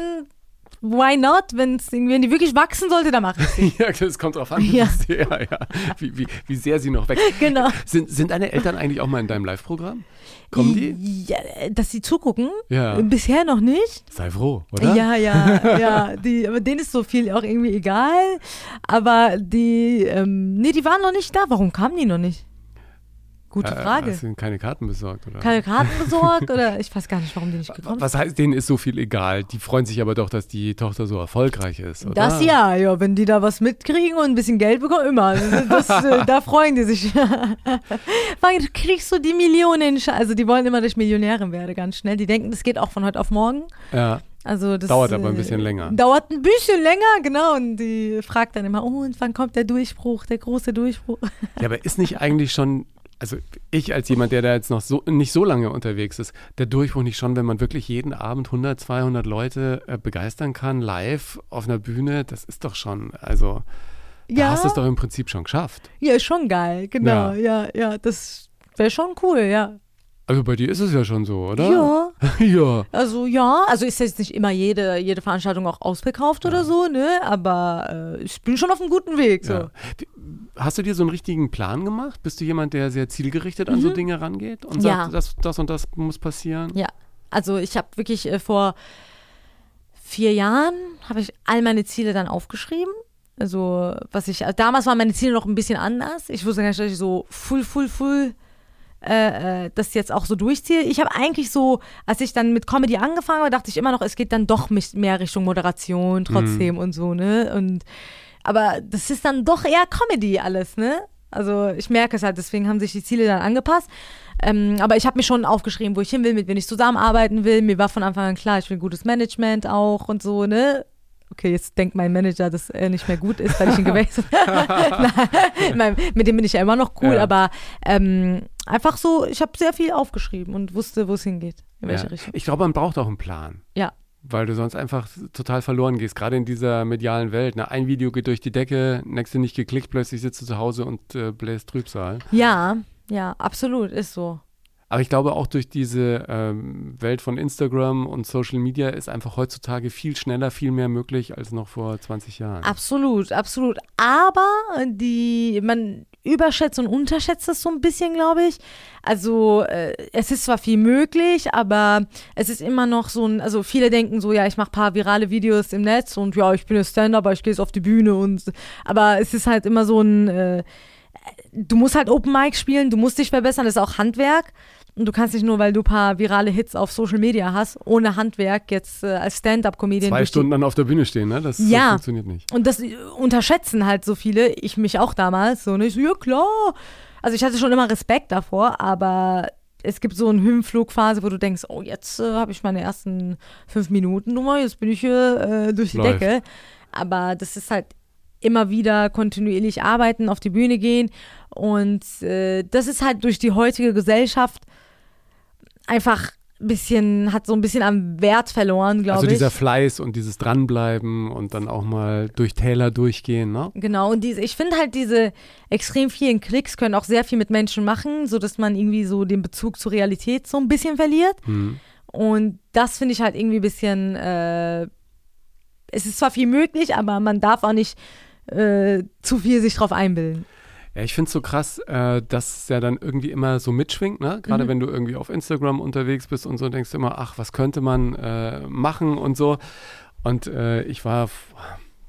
why not? Wenn's, wenn die wirklich wachsen sollte, dann mache ich Ja, das kommt drauf an, wie, Ja. sehr, ja, wie, wie, wie sehr sie noch wächst. Genau. Sind, sind deine Eltern eigentlich auch mal in deinem Live-Programm? Kommen die? Ja, dass sie zugucken? Ja. Bisher noch nicht. Sei froh, oder? Ja, ja, ja. Die, aber denen ist so viel auch irgendwie egal. Aber die, ähm, nee, die waren noch nicht da. Warum kamen die noch nicht? Gute Äh, Frage. Hast du keine Karten besorgt, oder? Keine Karten besorgt oder ich weiß gar nicht, warum die nicht gekommen sind. Was heißt, denen ist so viel egal? Die freuen sich aber doch, dass die Tochter so erfolgreich ist, oder? Das ja, ja, wenn die da was mitkriegen und ein bisschen Geld bekommen, immer. Das, äh, da freuen die sich. Weil kriegst du die Millionen, also die wollen immer, dass ich Millionärin werde, ganz schnell. Die denken, das geht auch von heute auf morgen. Ja. Also das, Dauert aber ein äh, bisschen länger. Dauert ein bisschen länger, genau. Und die fragt dann immer, oh, und wann kommt der Durchbruch, der große Durchbruch? ja, aber ist nicht eigentlich schon, also ich als jemand, der da jetzt noch so nicht so lange unterwegs ist, der Durchbruch nicht schon, wenn man wirklich jeden Abend 100, 200 Leute äh, begeistern kann, live auf einer Bühne, das ist doch schon, also da hast du es doch im Prinzip schon geschafft. ja, ist schon geil, genau. Ja, ja, das wäre schon cool, ja. Also bei dir ist es ja schon so, oder? Ja. ja. Also ja, also ist jetzt nicht immer jede, jede Veranstaltung auch ausverkauft oder so, ne? Aber äh, ich bin schon auf einem guten Weg. So. Ja. Hast du dir so einen richtigen Plan gemacht? Bist du jemand, der sehr zielgerichtet an so Dinge rangeht und Mhm. Ja. sagt, das, das und das muss passieren? Ja, also ich habe wirklich äh, vor vier Jahren habe ich all meine Ziele dann aufgeschrieben. Also was ich, also damals waren meine Ziele noch ein bisschen anders. Ich wusste gar nicht, dass ich so full, full, full äh, äh, das jetzt auch so durchziehe. Ich habe eigentlich so, als ich dann mit Comedy angefangen habe, dachte ich immer noch, es geht dann doch mehr Richtung Moderation trotzdem und so, ne? Und aber das ist dann doch eher Comedy alles, ne? Also ich merke es halt, deswegen haben sich die Ziele dann angepasst. Ähm, aber ich habe mir schon aufgeschrieben, wo ich hin will, mit wem ich zusammenarbeiten will. Mir war von Anfang an klar, ich will gutes Management auch und so, ne? Okay, jetzt denkt mein Manager, dass er nicht mehr gut ist, weil ich ihn gewechselt habe. Mit dem bin ich ja immer noch cool, Ja. aber ähm, einfach so, ich habe sehr viel aufgeschrieben und wusste, wo es hingeht, in welche Ja. Richtung. Ich glaube, man braucht auch einen Plan. Ja, Weil du sonst einfach total verloren gehst, gerade in dieser medialen Welt. Ne? Ein Video geht durch die Decke, nächste nicht geklickt, plötzlich sitzt du zu Hause und äh, bläst Trübsal. ja, ja, absolut, ist so. Aber ich glaube auch durch diese ähm, Welt von Instagram und Social Media ist einfach heutzutage viel schneller, viel mehr möglich als noch vor 20 Jahren. Absolut, absolut. Aber die, man überschätzt und unterschätzt es so ein bisschen, glaube ich. Also äh, es ist zwar viel möglich, aber es ist immer noch so ein, also viele denken so, ja, ich mache paar virale Videos im Netz und ja, ich bin ein Stand-up, aber ich gehe jetzt auf die Bühne und aber es ist halt immer so ein, äh, du musst halt Open Mic spielen, du musst dich verbessern, das ist auch Handwerk. Und du kannst nicht nur, weil du ein paar virale Hits auf Social Media hast, ohne Handwerk jetzt äh, als Stand-up-Comedian. Zwei Stunden dann auf der Bühne stehen, ne? Das, ja. das funktioniert nicht. Und das unterschätzen halt so viele, ich mich auch damals. So, und ich so, ja klar. Also ich hatte schon immer Respekt davor, aber es gibt so eine Höhenflugphase, wo du denkst, oh, jetzt äh, habe ich meine ersten fünf Minuten Nummer, jetzt bin ich hier äh, durch die Läuft. Decke. Aber das ist halt immer wieder kontinuierlich arbeiten, auf die Bühne gehen. Und äh, das ist halt durch die heutige Gesellschaft einfach ein bisschen, hat so ein bisschen am Wert verloren, glaube Also ich. dieser Fleiß und dieses Dranbleiben und dann auch mal durch Täler durchgehen, ne? Genau, und diese, ich finde halt diese extrem vielen Klicks können auch sehr viel mit Menschen machen, sodass man irgendwie so den Bezug zur Realität so ein bisschen verliert. Hm. Und das finde ich halt irgendwie ein bisschen, äh, es ist zwar viel möglich, aber man darf auch nicht äh, zu viel sich drauf einbilden. Ja, ich finde es so krass, äh, dass es ja dann irgendwie immer so mitschwingt, ne? Gerade Mhm. wenn du irgendwie auf Instagram unterwegs bist und so, denkst du immer, ach, was könnte man äh, machen und so. Und äh, ich war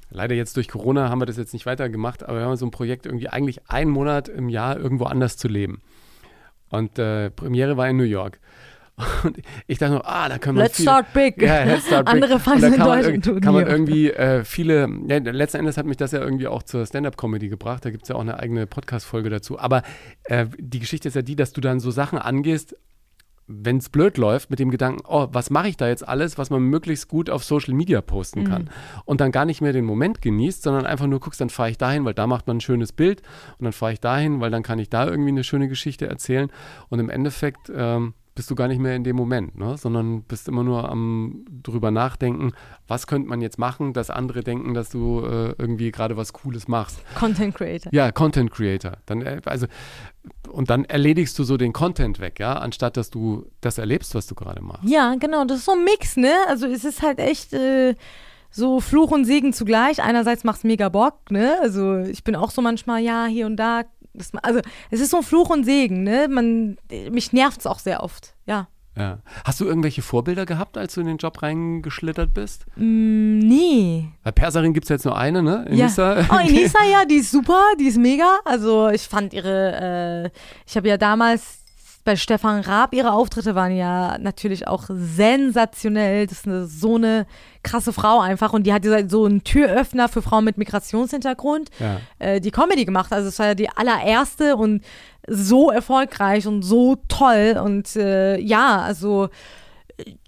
leider jetzt durch Corona haben wir das jetzt nicht weitergemacht, aber wir haben so ein Projekt, irgendwie eigentlich einen Monat im Jahr irgendwo anders zu leben. Und äh, Premiere war in New York. Und ich dachte nur, ah, da können wir Let's viel, start big. ja, let's start big. Andere da in Deutschland irg- kann man irgendwie äh, viele, ja, letzten Endes hat mich das ja irgendwie auch zur Stand-Up-Comedy gebracht. Da gibt es ja auch eine eigene Podcast-Folge dazu. Aber äh, die Geschichte ist ja die, dass du dann so Sachen angehst, wenn es blöd läuft, mit dem Gedanken, oh, was mache ich da jetzt alles, was man möglichst gut auf Social Media posten kann. Und dann gar nicht mehr den Moment genießt, sondern einfach nur guckst, dann fahre ich dahin, weil da macht man ein schönes Bild und dann fahre ich dahin, weil dann kann ich da irgendwie eine schöne Geschichte erzählen. Und im Endeffekt ähm, bist du gar nicht mehr in dem Moment, ne? sondern bist immer nur am drüber nachdenken, was könnte man jetzt machen, dass andere denken, dass du äh, irgendwie gerade was Cooles machst. Content Creator. Ja, Content Creator. Dann, äh, also, und dann erledigst du so den Content weg, ja, anstatt dass du das erlebst, was du gerade machst. Ja, genau, das ist so ein Mix, ne? Also es ist halt echt äh, so Fluch und Segen zugleich. Einerseits macht es mega Bock, ne? Also ich bin auch so manchmal, ja, hier und da. Also es ist so ein Fluch und Segen, ne? Man, mich nervt es auch sehr oft, ja. Ja. Hast du irgendwelche Vorbilder gehabt, als du in den Job reingeschlittert bist? Mm, nee. Bei Perserin gibt es jetzt nur eine, ne? Enisa. Ja. Oh, Inisa, ja, die ist super, die ist mega. Also ich fand ihre, äh, ich habe ja damals bei Stefan Raab, ihre Auftritte waren ja natürlich auch sensationell. Das ist eine, so eine krasse Frau einfach. Und die hat so einen Türöffner für Frauen mit Migrationshintergrund, Ja. äh, die Comedy gemacht. Also es war ja die allererste und so erfolgreich und so toll. Und äh, ja, also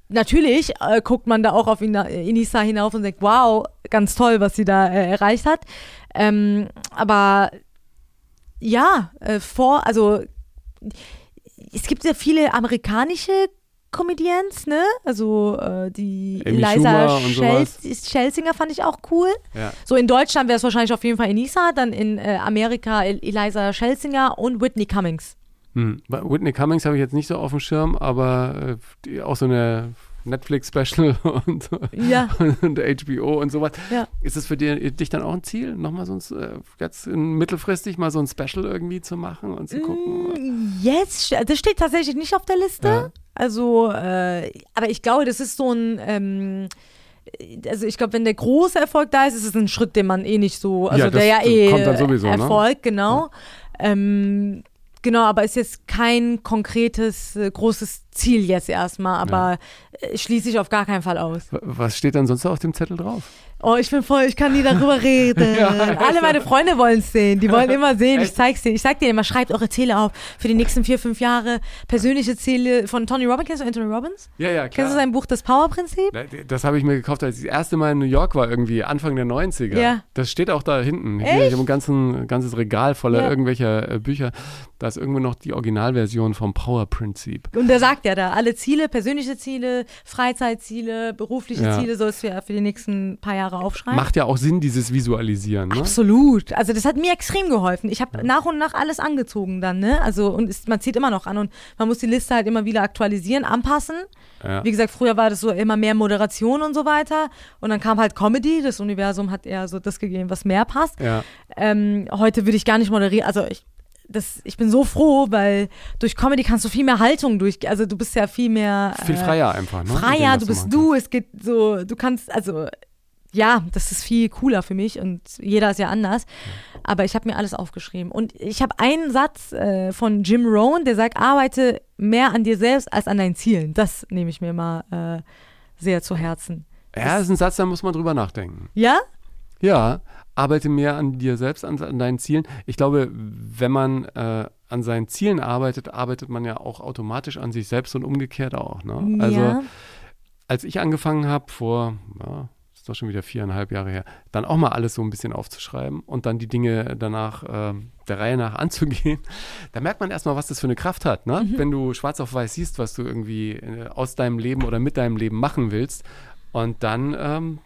natürlich äh, guckt man da auch auf Inisa hinauf und denkt, wow, ganz toll, was sie da äh, erreicht hat. Ähm, aber ja, äh, vor, also es gibt ja viele amerikanische Comedians, ne? Also äh, die Amy Eliza Schelsinger fand ich auch cool. ja. So in Deutschland wäre es wahrscheinlich auf jeden Fall Enisa, dann in äh, Amerika El Eliza Schelsinger und Whitney Cummings. Hm. Whitney Cummings habe ich jetzt nicht so auf dem Schirm, aber äh, die, auch so eine Netflix-Special und, Ja. und HBO und sowas. Ja. Ist es für dich dann auch ein Ziel, nochmal so ein, äh, jetzt mittelfristig mal so ein Special irgendwie zu machen und zu gucken? Mm, Jetzt, ste- das steht tatsächlich nicht auf der Liste. Ja. Also, äh, aber ich glaube, das ist so ein, ähm, also ich glaube, wenn der große Erfolg da ist, ist es ein Schritt, den man eh nicht so, also Ja, das der ja eh kommt dann sowieso, ne? Erfolg, genau. Ähm, genau, aber ist jetzt kein konkretes, äh, großes Ziel jetzt erstmal, aber äh, schließe ich auf gar keinen Fall aus. Was steht dann sonst auf dem Zettel drauf? Oh, ich bin voll, ich kann nie darüber reden. Ja, Alle meine Freunde wollen es sehen. Die wollen immer sehen. Ich zeig's denen. Ich sag denen immer, schreibt eure Ziele auf für die nächsten vier, fünf Jahre. Persönliche Ziele von Tony Robbins. Kennst du Anthony Robbins? Ja, ja, Kennst du sein Buch Das Power-Prinzip? Das habe ich mir gekauft, als ich das erste Mal in New York war, irgendwie Anfang der 90er. Ja. Das steht auch da hinten. Hier, Echt? ich habe ein ganzen, ganzes Regal voller Ja. irgendwelcher äh, Bücher. Da ist irgendwo noch die Originalversion vom Power-Prinzip. Und der sagt ja da, alle Ziele, persönliche Ziele, Freizeitziele, berufliche Ja. Ziele sollst du ja für die nächsten paar Jahre aufschreiben. Macht ja auch Sinn, dieses Visualisieren. Ne? Absolut. Also das hat mir extrem geholfen. Ich habe nach und nach alles angezogen dann, ne? Also und es, man zieht immer noch an und man muss die Liste halt immer wieder aktualisieren, anpassen. Ja. Wie gesagt, früher war das so immer mehr Moderation und so weiter. Und dann kam halt Comedy. Das Universum hat eher so das gegeben, was mehr passt. Ja. Ähm, heute würde ich gar nicht moderieren. Also ich, das, ich bin so froh, weil durch Comedy kannst du viel mehr Haltung durch, also du bist ja viel mehr Viel freier einfach, ne? dem, freier, was du bist du, es geht so, du kannst, also ja, das ist viel cooler für mich und jeder ist ja anders. Aber ich habe mir alles aufgeschrieben. Und ich habe einen Satz äh, von Jim Rohn, der sagt, arbeite mehr an dir selbst als an deinen Zielen. Das nehme ich mir mal äh, sehr zu Herzen. Ja, das ist ein Satz, da muss man drüber nachdenken. Ja? Ja, arbeite mehr an dir selbst, an, an deinen Zielen. Ich glaube, wenn man äh, an seinen Zielen arbeitet, arbeitet man ja auch automatisch an sich selbst und umgekehrt auch. Ne? Also ja. als ich angefangen habe vor, ja, ist doch schon wieder viereinhalb Jahre her, dann auch mal alles so ein bisschen aufzuschreiben und dann die Dinge danach äh, der Reihe nach anzugehen, da merkt man erstmal, was das für eine Kraft hat. Ne? Wenn du schwarz auf weiß siehst, was du irgendwie äh, aus deinem Leben oder mit deinem Leben machen willst und dann ähm,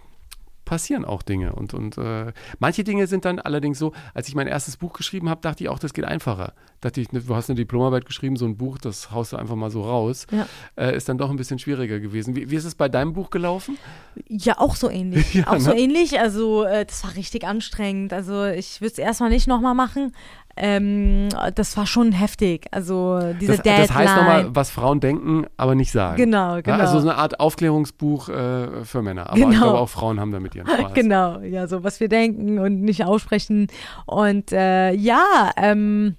passieren auch Dinge. Und, und äh, manche Dinge sind dann allerdings so, als ich mein erstes Buch geschrieben habe, dachte ich auch, das geht einfacher. Dachte ich, ne, du hast eine Diplomarbeit geschrieben, so ein Buch, das haust du einfach mal so raus. Ja. Äh, ist dann doch ein bisschen schwieriger gewesen. Wie, wie ist es bei deinem Buch gelaufen? Ja, auch so ähnlich. Ja, auch so ne? ähnlich. Also, äh, das war richtig anstrengend. Also, ich würde es erstmal nicht nochmal machen. Ähm, das war schon heftig. Also, diese Das, Deadline. das heißt nochmal, was Frauen denken, aber nicht sagen. Genau, Ja, genau. also so eine Art Aufklärungsbuch äh, für Männer. Aber ich Genau. glaube, auch Frauen haben damit ihren Spaß. Genau, ja, so was wir denken und nicht aussprechen. Und äh, ja, ähm,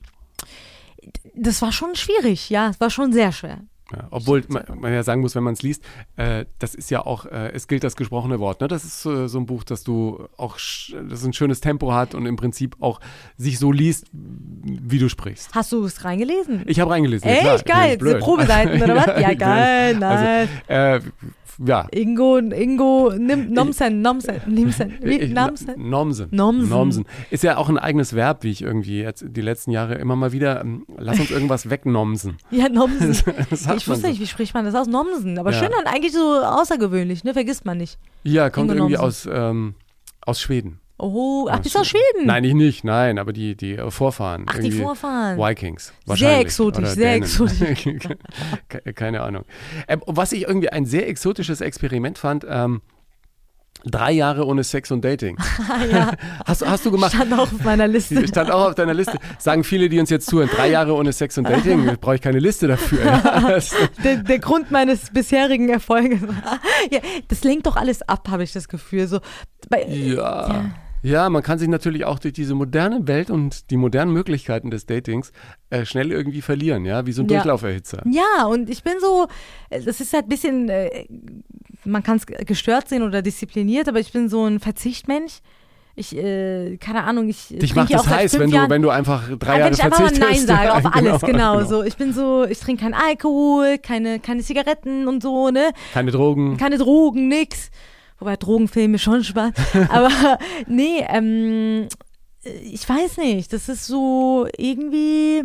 das war schon schwierig, ja, es war schon sehr schwer. Ja, obwohl man, man ja sagen muss, wenn man es liest, äh, das ist ja auch, äh, es gilt das gesprochene Wort. Ne? Das ist äh, so ein Buch, das du auch, das ein schönes Tempo hat und im Prinzip auch sich so liest, wie du sprichst. Hast du es reingelesen? Ich habe reingelesen. Echt? ja, klar, Geil. Diese Probeseiten oder was? Ja, geil, nice. Also, äh, ja. Ingo, Ingo, nimm, Nomsen, Nomsen, Nimsen, wie, Ich- Namsen. Nomsen. Nomsen. Ist ja auch ein eigenes Verb, wie ich irgendwie jetzt die letzten Jahre immer mal wieder, ähm, lass uns irgendwas wegnomsen. Ja, Nomsen. Ich wusste nicht, wie spricht man das aus? Nomsen. Aber Ja. schön dann eigentlich so außergewöhnlich, ne? Vergisst man nicht. Ja, kommt Ingo irgendwie Nomsen. aus, ähm, aus Schweden. Oh, ach, bist du aus Schweden? Nein, ich nicht, nein, aber die, die äh, Vorfahren. Ach, die Vorfahren. Vikings. Sehr wahrscheinlich. exotisch, Oder sehr Dänen. exotisch. Ke- Keine Ahnung. Ähm, was ich irgendwie ein sehr exotisches Experiment fand, ähm, drei Jahre ohne Sex und Dating. ja, Hast, hast du gemacht? stand auch auf meiner Liste. Stand auch auf deiner Liste. Sagen viele, die uns jetzt zuhören, drei Jahre ohne Sex und Dating, brauche ich keine Liste dafür. Ja, das, der, der Grund meines bisherigen Erfolges. ja, das lenkt doch alles ab, habe ich das Gefühl. So, bei, ja. Ja, man kann sich natürlich auch durch diese moderne Welt und die modernen Möglichkeiten des Datings äh, schnell irgendwie verlieren, ja, wie so ein Ja. Durchlauferhitzer. Ja, und ich bin so, das ist halt ein bisschen, äh, man kann es gestört sehen oder diszipliniert, aber ich bin so ein Verzichtmensch. Ich, äh, keine Ahnung, ich. Dich macht ja es heiß, wenn du, wenn du einfach drei Ah, Jahre wenn ich einfach mal verzichtest. Nein sage auf Ja, alles, genau, So, ich bin so, ich trinke keinen Alkohol, keine, keine Zigaretten und so, ne? Keine Drogen. Keine Drogen, nix. Wobei Drogenfilme schon Spaß. Aber nee, ähm, ich weiß nicht. Das ist so irgendwie.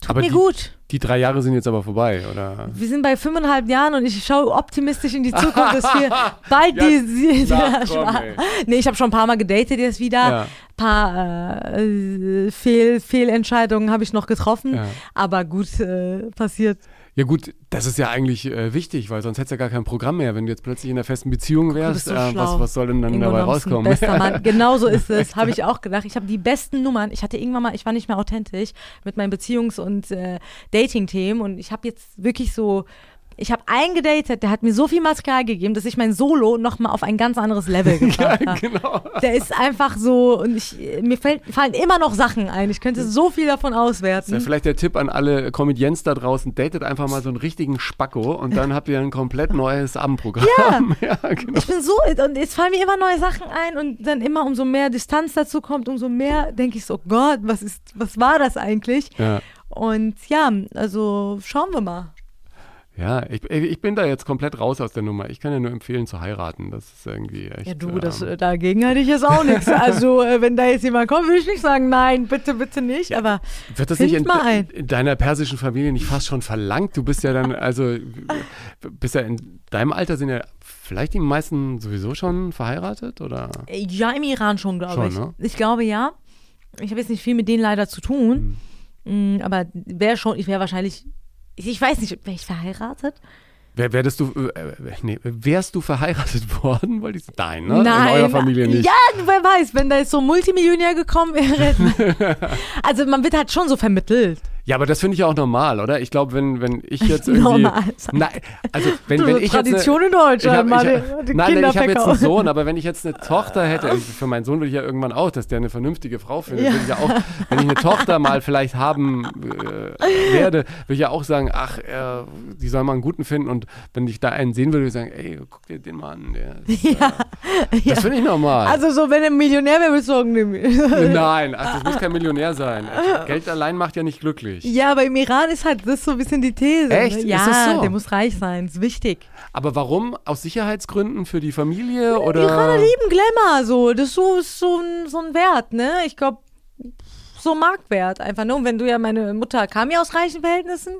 Tut Aber mir die- gut. Die drei Jahre sind jetzt aber vorbei, oder? Wir sind bei fünfeinhalb Jahren und ich schaue optimistisch in die Zukunft, dass wir bald Ja, die. die na, komm, nee, ich habe schon ein paar Mal gedatet jetzt wieder. Ja. Ein paar äh, Fehl, Fehlentscheidungen habe ich noch getroffen. Ja. Aber gut, äh, passiert. Ja gut, das ist ja eigentlich äh, wichtig, weil sonst hättest du ja gar kein Programm mehr, wenn du jetzt plötzlich in einer festen Beziehung wärst. so äh, was, was soll denn dann Ingo dabei rauskommen? Bester Mann. Genau so ist es, habe ich auch gedacht. Ich habe die besten Nummern. Ich hatte irgendwann mal, ich war nicht mehr authentisch mit meinen Beziehungs- und äh, Dating-Themen und ich habe jetzt wirklich so, ich habe einen gedatet, der hat mir so viel Material gegeben, dass ich mein Solo nochmal auf ein ganz anderes Level gebracht ja, habe. genau. Der ist einfach so und ich, mir fällt, fallen immer noch Sachen ein. Ich könnte so viel davon Das ist ja auswerten. vielleicht der Tipp an alle Comedians da draußen, datet einfach mal so einen richtigen Spacko und dann habt ihr ein komplett neues Abendprogramm. Ja, genau. Ich bin so, und jetzt fallen mir immer neue Sachen ein und dann immer umso mehr Distanz dazu kommt, umso mehr denke ich so, Gott, was ist, was war das eigentlich? Ja. Und ja, also schauen wir mal. Ja, ich, ich bin da jetzt komplett raus aus der Nummer. Ich kann ja nur empfehlen zu heiraten. Das ist irgendwie echt. Ja, du, das, ähm, äh, dagegen hätte ich jetzt auch nichts. Also, äh, wenn da jetzt jemand kommt, würde ich nicht sagen, nein, bitte, bitte nicht. Aber Wird das nicht in, in deiner persischen Familie nicht fast schon verlangt? Du bist ja dann, also, bist ja in deinem Alter sind ja vielleicht die meisten sowieso schon verheiratet oder? ja, im Iran schon, glaube ich. ne? Ich glaube ja. Ich habe jetzt nicht viel mit denen leider zu tun. Mm, aber wäre schon, ich wäre wahrscheinlich, ich, weiß nicht, wäre ich verheiratet? Wär, wärst du, äh, nee, wärst du verheiratet worden? Wollte ich Nein, ne? Nein. In eurer Familie nicht. Ja, wer weiß, wenn da jetzt so ein Multimillionär gekommen wäre. also man wird halt schon so vermittelt. Ja, aber das finde ich ja auch normal, oder? Ich glaube, wenn, wenn ich jetzt irgendwie. Normal. Nein, also wenn, wenn ich Tradition in jetzt. Eine, ich hab, Deutschland, ich, die, die nein, nein, ich habe jetzt einen. Sohn, aber wenn ich jetzt eine Tochter hätte, also für meinen Sohn will ich ja irgendwann auch, dass der eine vernünftige Frau findet, Ja. will ich ja auch, wenn ich eine Tochter mal vielleicht haben äh, werde, will ich ja auch sagen, ach, äh, die soll mal einen guten finden und wenn ich da einen sehen würde, würde ich sagen, ey, guck dir den mal an. Der, ist, äh, Das finde ich normal. Also so, wenn er ein Millionär wäre, würdest du sagen, nee. Nein, ach, das muss kein Millionär sein. Geld allein macht ja nicht glücklich. Ja, aber im Iran ist halt das so ein bisschen die These. Echt? Ne? Ist Ja, das so? der muss reich sein, ist wichtig. Aber warum? Aus Sicherheitsgründen für die Familie Die Iraner oder? lieben Glamour, so. Das ist so, so, ein, so ein Wert, ne? Ich glaube, so Marktwert einfach, ne? Und wenn du ja, meine Mutter kam ja aus reichen Verhältnissen,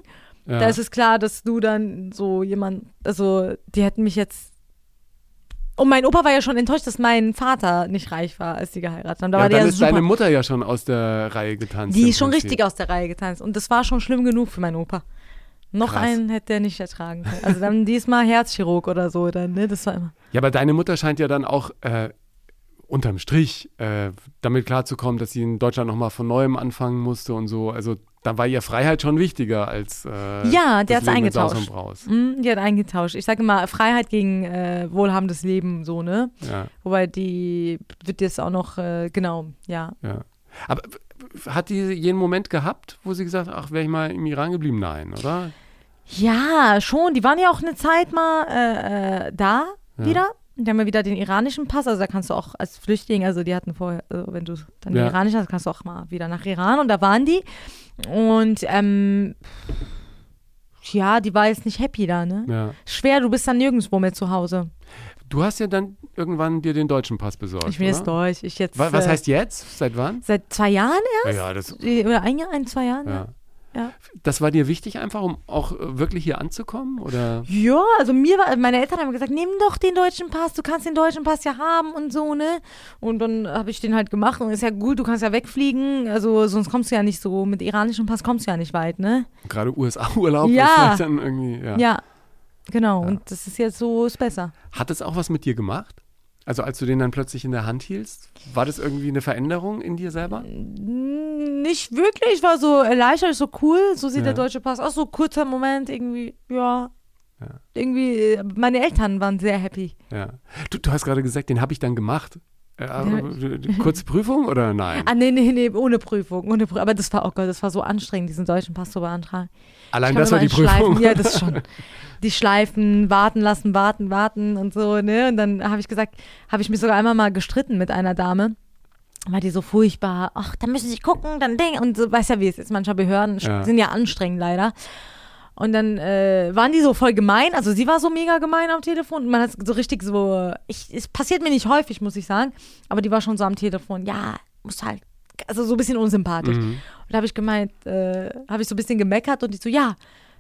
Ja. da ist es klar, dass du dann so jemand, also die hätten mich jetzt. Und mein Opa war ja schon enttäuscht, dass mein Vater nicht reich war, als die geheiratet haben. Da ja, war dann der ist super. deine Mutter ja schon aus der Reihe getanzt. Die ist schon richtig aus der Reihe getanzt. Und das war schon schlimm genug für meinen Opa. Noch Krass. einen hätte er nicht ertragen können. Also dann diesmal Herzchirurg oder so, dann, ne? Das war immer. Ja, aber deine Mutter scheint ja dann auch äh, unterm Strich äh, damit klarzukommen, dass sie in Deutschland nochmal von neuem anfangen musste und so. Also da war ihr Freiheit schon wichtiger als äh, Ja, der Saus eingetauscht. und Braus. Hm, die hat eingetauscht. Ich sage immer, Freiheit gegen äh, wohlhabendes Leben, so, ne? Ja, Wobei die wird jetzt auch noch, äh, genau, ja. ja. Aber hat die jeden Moment gehabt, wo sie gesagt hat, ach, wäre ich mal im Iran geblieben? Nein, oder? Ja, schon. Die waren ja auch eine Zeit mal äh, äh, da Ja. wieder. Die haben ja wieder den iranischen Pass, also da kannst du auch als Flüchtling, also die hatten vorher, also wenn du dann Ja. den iranischen hast, kannst du auch mal wieder nach Iran und da waren die. Und ähm, ja, die war jetzt nicht happy da, ne? Ja. Schwer, du bist dann nirgendwo mehr zu Hause. Du hast ja dann irgendwann dir den deutschen Pass besorgt. Ich bin jetzt durch. Ich jetzt. Wa- Was äh, heißt jetzt? Seit wann? Seit zwei Jahren Ja, ja, das, erst? Oder ein Jahr, ein, zwei Jahren? ja. Ja. Das war dir wichtig einfach, um auch äh, wirklich hier anzukommen? Oder? Ja, also mir war, meine Eltern haben gesagt, nimm doch den deutschen Pass, du kannst den deutschen Pass ja haben und so, ne? Und dann habe ich den halt gemacht und ist ja gut, du kannst ja wegfliegen, also sonst kommst du ja nicht so, mit iranischem Pass kommst du ja nicht weit, ne? Gerade USA-Urlaub Ja. ist vielleicht dann irgendwie. Ja. Ja, genau, Ja. und das ist jetzt so, ist besser. Hat es auch was mit dir gemacht? Also als du den dann plötzlich in der Hand hieltst, war das irgendwie eine Veränderung in dir selber? Nicht wirklich, war so erleichtert, ist so cool, so sieht Ja. der deutsche Pass aus, so kurzer Moment, irgendwie, ja. Ja. Irgendwie, äh, meine Eltern waren sehr happy. Ja. Du, du hast gerade gesagt, den habe ich dann gemacht. Äh, Ja. äh, kurze Prüfung oder nein? Ah, nee, nee, nee, ohne Prüfung, ohne Prüfung. Aber das war, oh Gott, das war so anstrengend, diesen deutschen Pass zu beantragen. Allein Ich das war die Prüfung. Schleifen, ja, das schon. Die Schleifen, warten lassen, warten, warten und so, ne? Und dann habe ich gesagt, habe ich mich sogar einmal mal gestritten mit einer Dame. War die so furchtbar, ach, da müssen sie gucken, dann Ding. Und so, weißt ja, wie es ist. Manche Behörden Ja. sind ja anstrengend leider. Und dann äh, waren die so voll gemein. Also sie war so mega gemein am Telefon. Und man hat so richtig so, ich, es passiert mir nicht häufig, muss ich sagen. Aber die war schon so am Telefon, ja, muss halt, also so ein bisschen unsympathisch. Mhm. Und da habe ich gemeint, äh, habe ich so ein bisschen gemeckert und ich so, ja,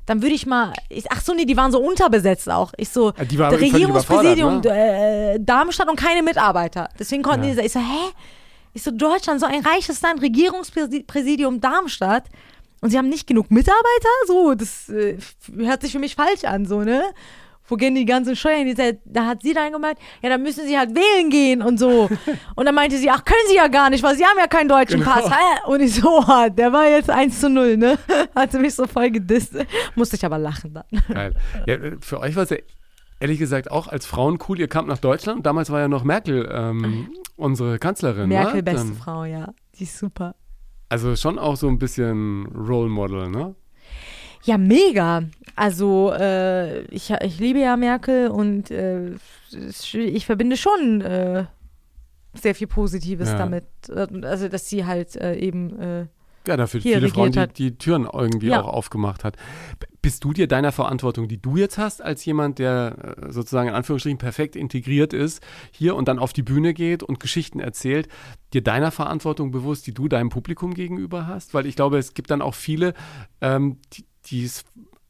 dann würde ich mal, ich, ach so, nee, die waren so unterbesetzt auch. Ich so, Die völlig Regierungspräsidium ne? äh, Darmstadt und keine Mitarbeiter. Deswegen konnten Ja. die, ich so, hä? Ich so, Deutschland, so ein reiches Land, Regierungspräsidium Darmstadt. Und sie haben nicht genug Mitarbeiter? So, das äh, hört sich für mich falsch an, so, ne? Wo gehen die ganzen Steuern? Die Da hat sie dann gemeint, ja, dann müssen sie halt wählen gehen und so. Und dann meinte sie, ach, können sie ja gar nicht, weil sie haben ja keinen deutschen Genau. Pass. Und ich so, ah, der war jetzt 1 zu 0, ne? Hat sie mich so voll gedisst. Musste ich aber lachen dann. Geil. Ja, für euch war es ja ehrlich gesagt auch als Frauen cool. Ihr kamt nach Deutschland. Damals war ja noch Merkel ähm, unsere Kanzlerin. Merkel, ne? beste Dann- Frau, ja. Die ist super. Also schon auch so ein bisschen Role Model, ne? Ja, mega. Also äh, ich, ich liebe ja Merkel und äh, ich verbinde schon äh, sehr viel Positives Ja. damit. Also dass sie halt äh, eben äh, Ja, dafür Hier viele Frauen, die, die Türen irgendwie Ja. auch aufgemacht hat. Bist du dir deiner Verantwortung, die du jetzt hast, als jemand, der äh, sozusagen in Anführungsstrichen perfekt integriert ist, hier und dann auf die Bühne geht und Geschichten erzählt, dir deiner Verantwortung bewusst, die du deinem Publikum gegenüber hast? Weil ich glaube, es gibt dann auch viele, ähm, die die es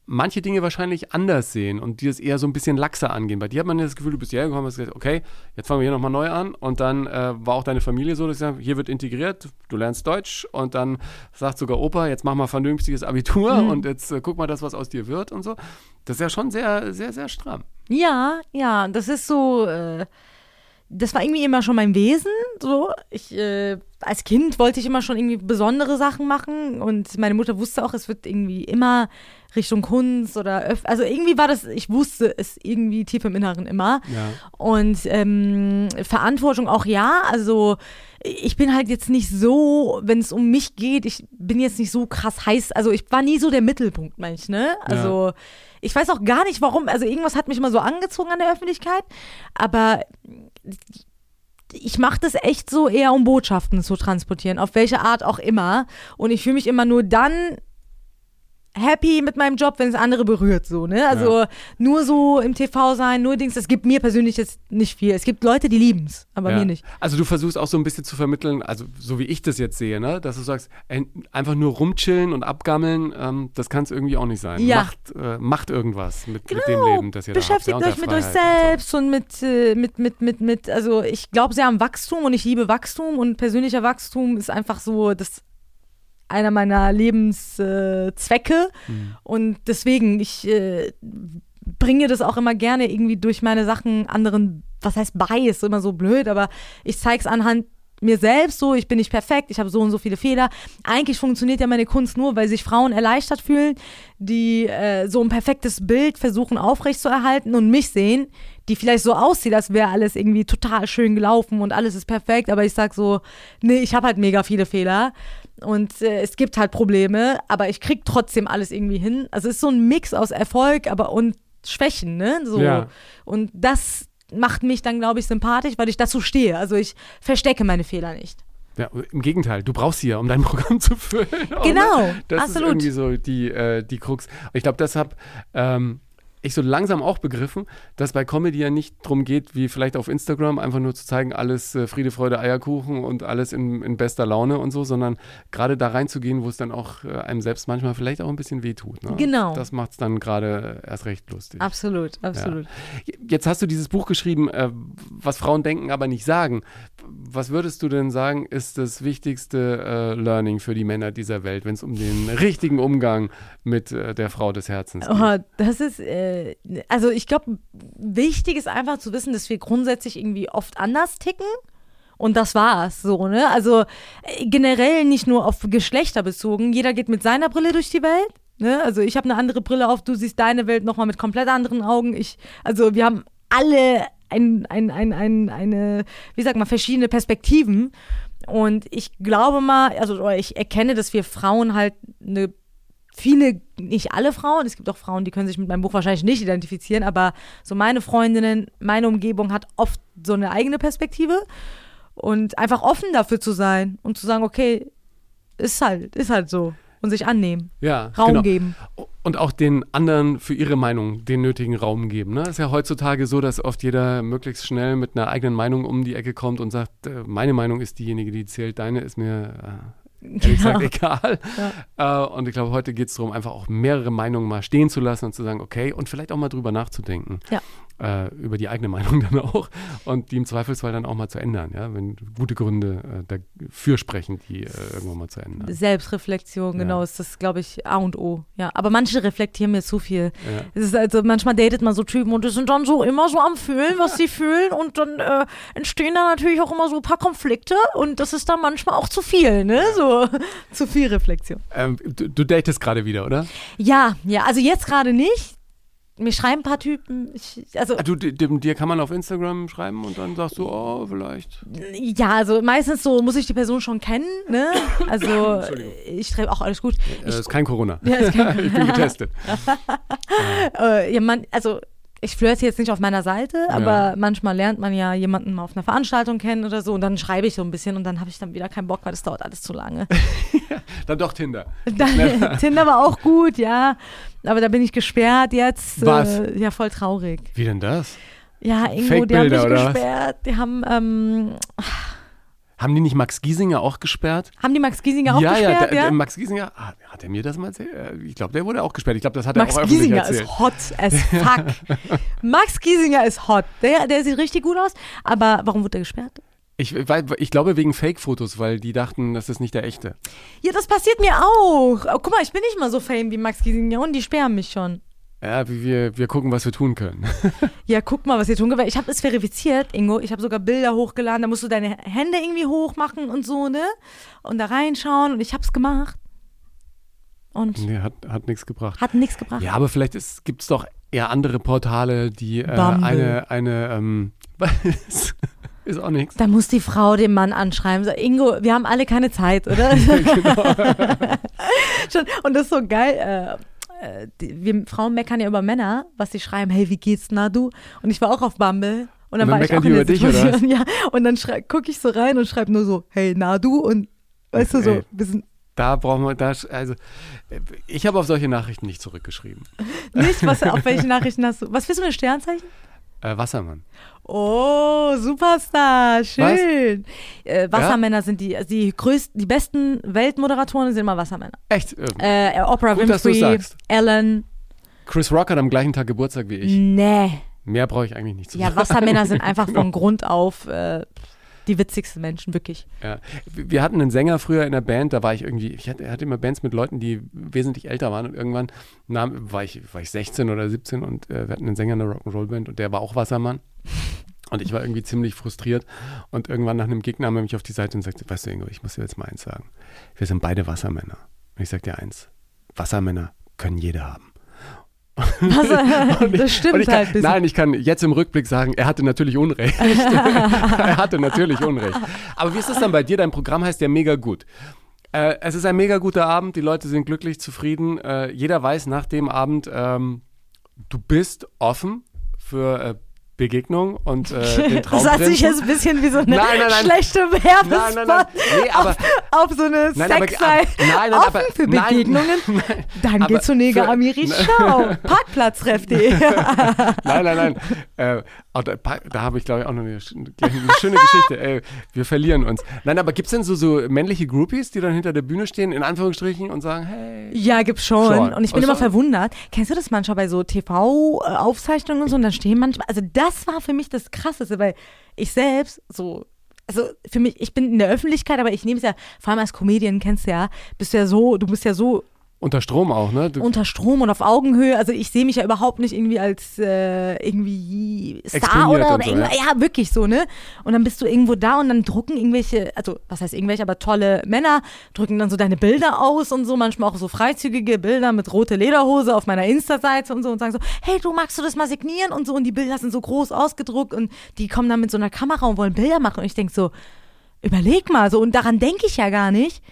manche Dinge wahrscheinlich anders sehen und die das eher so ein bisschen laxer angehen. Bei dir hat man das Gefühl, du bist hierher gekommen und hast gesagt, okay, jetzt fangen wir hier nochmal neu an. Und dann äh, war auch deine Familie so, dass sie sagen, hier wird integriert, du lernst Deutsch und dann sagt sogar Opa, jetzt mach mal vernünftiges Abitur mhm. und jetzt äh, guck mal das, was aus dir wird und so. Das ist ja schon sehr, sehr, sehr stramm. Ja, ja, das ist so. Äh das war irgendwie immer schon mein Wesen. So, ich äh, als Kind wollte ich immer schon irgendwie besondere Sachen machen und meine Mutter wusste auch, es wird irgendwie immer Richtung Kunst oder öf also irgendwie war das, ich wusste es irgendwie tief im Inneren immer. Ja. Und ähm, Verantwortung auch ja, also ich bin halt jetzt nicht so, wenn es um mich geht, ich bin jetzt nicht so krass heiß, also ich war nie so der Mittelpunkt, meine ich, ne? Also ja. Ich weiß auch gar nicht warum, also irgendwas hat mich immer so angezogen an der Öffentlichkeit, aber ich mache das echt so eher, um Botschaften zu transportieren, auf welche Art auch immer. Und ich fühle mich immer nur dann happy mit meinem Job, wenn es andere berührt, so, ne? Also ja. nur so im TV sein, nur Dings, das gibt mir persönlich jetzt nicht viel. Es gibt Leute, die lieben es, aber ja. mir nicht. Also du versuchst auch so ein bisschen zu vermitteln, also so wie ich das jetzt sehe, ne? Dass du sagst, ey, einfach nur rumchillen und abgammeln, ähm, das kann es irgendwie auch nicht sein. Ja. Macht, äh, macht irgendwas mit, genau. mit, dem Leben, das ihr Beschäftigt da habt. Beschäftigt euch mit euch selbst und, so. und mit, äh, mit, mit, mit, mit, also ich glaube sehr am Wachstum und ich liebe Wachstum und persönlicher Wachstum ist einfach so das einer meiner Lebenszwecke. Äh, mhm. Und deswegen, ich äh, bringe das auch immer gerne irgendwie durch meine Sachen anderen, was heißt bei, ist immer so blöd, aber ich zeige es anhand mir selbst so, ich bin nicht perfekt, ich habe so und so viele Fehler. Eigentlich funktioniert ja meine Kunst nur, weil sich Frauen erleichtert fühlen, die äh, so ein perfektes Bild versuchen aufrechtzuerhalten und mich sehen, die vielleicht so aussieht, als wäre alles irgendwie total schön gelaufen und alles ist perfekt, aber ich sag so, nee, ich habe halt mega viele Fehler und äh, es gibt halt Probleme, aber ich krieg trotzdem alles irgendwie hin. Also es ist so ein Mix aus Erfolg, aber und Schwächen, ne? So. Ja. Und das macht mich dann, glaube ich, sympathisch, weil ich dazu stehe. Also ich verstecke meine Fehler nicht. Ja, im Gegenteil, du brauchst sie ja, um dein Programm zu füllen. Genau, das absolut. ist irgendwie so die, äh, die Krux. Ich glaube, deshalb ähm, ich so langsam auch begriffen, dass bei Comedy ja nicht darum geht, wie vielleicht auf Instagram, einfach nur zu zeigen, alles äh, Friede, Freude, Eierkuchen und alles in, in bester Laune und so, sondern gerade da reinzugehen, wo es dann auch äh, einem selbst manchmal vielleicht auch ein bisschen wehtut. Ne? Genau. Das macht es dann gerade erst recht lustig. Absolut, absolut. Ja. Jetzt hast du dieses Buch geschrieben, äh, was Frauen denken, aber nicht sagen. Was würdest du denn sagen, ist das wichtigste äh, Learning für die Männer dieser Welt, wenn es um den richtigen Umgang mit äh, der Frau des Herzens geht? Oh, das ist äh, also ich glaube, wichtig ist einfach zu wissen, dass wir grundsätzlich irgendwie oft anders ticken. Und das war's so, ne? Also äh, generell nicht nur auf Geschlechter bezogen. Jeder geht mit seiner Brille durch die Welt. Ne? Also ich habe eine andere Brille auf, du siehst deine Welt nochmal mit komplett anderen Augen. Ich, also wir haben alle ein, ein, ein, ein, eine, wie sagt man, verschiedene Perspektiven. Und ich glaube mal, also ich erkenne, dass wir Frauen halt eine viele, nicht alle Frauen, es gibt auch Frauen, die können sich mit meinem Buch wahrscheinlich nicht identifizieren, aber so meine Freundinnen, meine Umgebung hat oft so eine eigene Perspektive und einfach offen dafür zu sein und zu sagen, okay, ist halt, ist halt so und sich annehmen. Ja, Raum genau. geben. Und auch den anderen für ihre Meinung den nötigen Raum geben. Ne? Ist ja heutzutage so, dass oft jeder möglichst schnell mit einer eigenen Meinung um die Ecke kommt und sagt, äh, meine Meinung ist diejenige, die zählt, deine ist mir äh, ehrlich gesagt egal. Ja. Äh, und ich glaube, heute geht es darum, einfach auch mehrere Meinungen mal stehen zu lassen und zu sagen, okay, und vielleicht auch mal drüber nachzudenken. Ja äh, über die eigene Meinung dann auch und die im Zweifelsfall dann auch mal zu ändern, ja, wenn gute Gründe äh, dafür sprechen, die äh, irgendwann mal zu ändern. Selbstreflexion, ja. genau, ist das, glaube ich, A und O. Ja, aber manche reflektieren mir zu viel. Ja. Es ist also manchmal datet man so Typen und die sind dann so immer so am Fühlen, was sie fühlen und dann äh, entstehen da natürlich auch immer so ein paar Konflikte und das ist dann manchmal auch zu viel, ne, so zu viel Reflexion. Ähm, du, du datest gerade wieder, oder? Ja, ja, also jetzt gerade nicht mir schreiben ein paar Typen. Ich, also, du, dir kann man auf Instagram schreiben und dann sagst du, oh, vielleicht. Ja, also meistens so muss ich die Person schon kennen, ne? Also ich schreibe auch alles gut. Ja, das ist kein Corona. Ja, ist kein ich bin getestet. äh, ja, man, also ich flirte jetzt nicht auf meiner Seite, aber ja. manchmal lernt man ja jemanden mal auf einer Veranstaltung kennen oder so und dann schreibe ich so ein bisschen und dann habe ich dann wieder keinen Bock, weil das dauert alles zu lange. dann doch Tinder. Dann, Tinder war auch gut, ja. Aber da bin ich gesperrt jetzt. Was? Äh, ja, voll traurig. Wie denn das? Ja, irgendwo, die haben mich gesperrt. Die haben, ähm, Haben die nicht Max Giesinger auch gesperrt? Haben die Max Giesinger auch ja, gesperrt? ja, der, ja, Max Giesinger, ah, hat er mir das mal erzählt? Äh, Ich glaube, der wurde auch gesperrt. Ich glaube, das hat Max er auch öffentlich Giesinger erzählt. ist hot as fuck. Max Giesinger ist hot. Der, der sieht richtig gut aus. Aber warum wurde er gesperrt? Ich, weil, ich glaube wegen Fake-Fotos, weil die dachten, das ist nicht der echte. Ja, das passiert mir auch. Oh, guck mal, ich bin nicht mal so fame wie Max Giesinger die sperren mich schon. Ja, wir, wir gucken, was wir tun können. Ja, guck mal, was ihr tun könnt. Ich habe es verifiziert, Ingo. Ich habe sogar Bilder hochgeladen. Da musst du deine Hände irgendwie hochmachen und so, ne? Und da reinschauen. Und ich habe es gemacht. Und nee, hat, hat nichts gebracht. hat nichts gebracht. Ja, aber vielleicht gibt es doch eher andere Portale, die äh, eine, eine, ähm, ist auch nichts. Da muss die Frau den Mann anschreiben. So, Ingo, wir haben alle keine Zeit, oder? Schon, und das ist so geil. Äh, äh, die, wir Frauen meckern ja über Männer, was sie schreiben, hey, wie geht's, na du? Und ich war auch auf Bumble. Und dann, Und dann war ich auch in der über dich? Situation, ja. Und dann gucke ich so rein und schreibe nur so, hey, na du? Und weißt du so, Ey. bisschen, Da brauchen wir, da, also, äh, ich habe auf solche Nachrichten nicht zurückgeschrieben. nicht, was, auf welche Nachrichten hast du? Was bist du für ein Sternzeichen? Äh, Wassermann. Oh, Superstar, schön. Äh, Wassermänner sind die, die größten, die besten Weltmoderatoren sind immer Wassermänner. Echt? Äh, Äh, Oprah Gut, Winfrey. Ellen, Chris Rock hat am gleichen Tag Geburtstag wie ich. nee. Mehr brauche ich eigentlich nicht zu Ja, sagen. Wassermänner sind einfach von Grund auf äh, die witzigsten Menschen, wirklich. Ja. Wir hatten einen Sänger früher in der Band, da war ich irgendwie, ich hatte, hatte immer Bands mit Leuten, die wesentlich älter waren und irgendwann nahm, war, ich, war ich 16 oder 17 und äh, wir hatten einen Sänger in der Rock'n'Roll-Band und der war auch Wassermann. Und ich war irgendwie ziemlich frustriert und irgendwann nach einem Gig nahm er mich auf die Seite und sagte, weißt du Ingo, ich muss dir jetzt mal eins sagen. Wir sind beide Wassermänner. Und ich sag dir eins, Wassermänner können jeder haben. Was, Und ich- das stimmt ich kann, halt. Nein, ich kann jetzt im Rückblick sagen, er hatte natürlich Unrecht. er hatte natürlich Unrecht. Aber wie ist das dann bei dir? Dein Programm heißt ja mega gut. Äh, es ist ein mega guter Abend, die Leute sind glücklich, zufrieden. Äh, jeder weiß nach dem Abend, ähm, du bist offen für äh, Begegnung und äh, den Das hat sich jetzt ein bisschen wie so eine Nein, nein, nein. schlechte Nein, nein, nein. Werbespot Nee, aber, auf, auf so eine Nein, Sexseite. nein, nein, Offen aber- für nein, Begegnungen. Dann aber geht's zu Neger für- Amiri Schau. Parkplatzref.de. nein, nein, nein. Äh, oh, da da habe ich, glaube ich, auch noch eine, eine schöne Geschichte. Ey, wir verlieren uns. Nein, aber gibt es denn so, so männliche Groupies, die dann hinter der Bühne stehen, in Anführungsstrichen, und sagen, hey. Ja, gibt's schon. Schon. Und ich bin Ach immer so. verwundert. Kennst du das manchmal bei so TV-Aufzeichnungen und so? Und dann stehen manchmal, also das war für mich das Krasseste, weil ich selbst so, also für mich, ich bin in der Öffentlichkeit, aber ich nehme es ja, vor allem als Comedian, kennst du ja, bist ja so, du bist ja so Unter Strom auch, ne? Du, unter Strom und auf Augenhöhe. Also ich sehe mich ja überhaupt nicht irgendwie als äh, irgendwie Star oder, oder so, irgendwas. Ja. wirklich so, ne? Und dann bist du irgendwo da und dann drucken irgendwelche, also was heißt irgendwelche, aber tolle Männer drücken dann so deine Bilder aus und so, manchmal auch so freizügige Bilder mit rote Lederhose auf meiner Insta-Seite und so und sagen so, hey, du magst du das mal signieren und so und die Bilder sind so groß ausgedruckt und die kommen dann mit so einer Kamera und wollen Bilder machen und ich denke so, überleg mal so und daran denke ich ja gar nicht.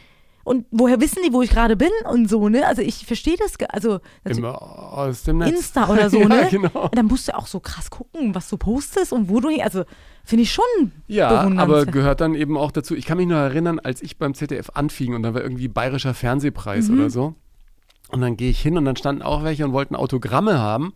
Und woher wissen die, wo ich gerade bin und so, ne? Also ich verstehe das, also immer aus dem Netz. Insta oder so, ja, ne? genau. Und dann musst du auch so krass gucken, was du postest und wo du, also finde ich schon Ja, aber gehört dann eben auch dazu. Ich kann mich nur erinnern, als ich beim ZDF anfing und da war irgendwie Bayerischer Fernsehpreis Mhm. oder so. Und dann gehe ich hin und dann standen auch welche und wollten Autogramme haben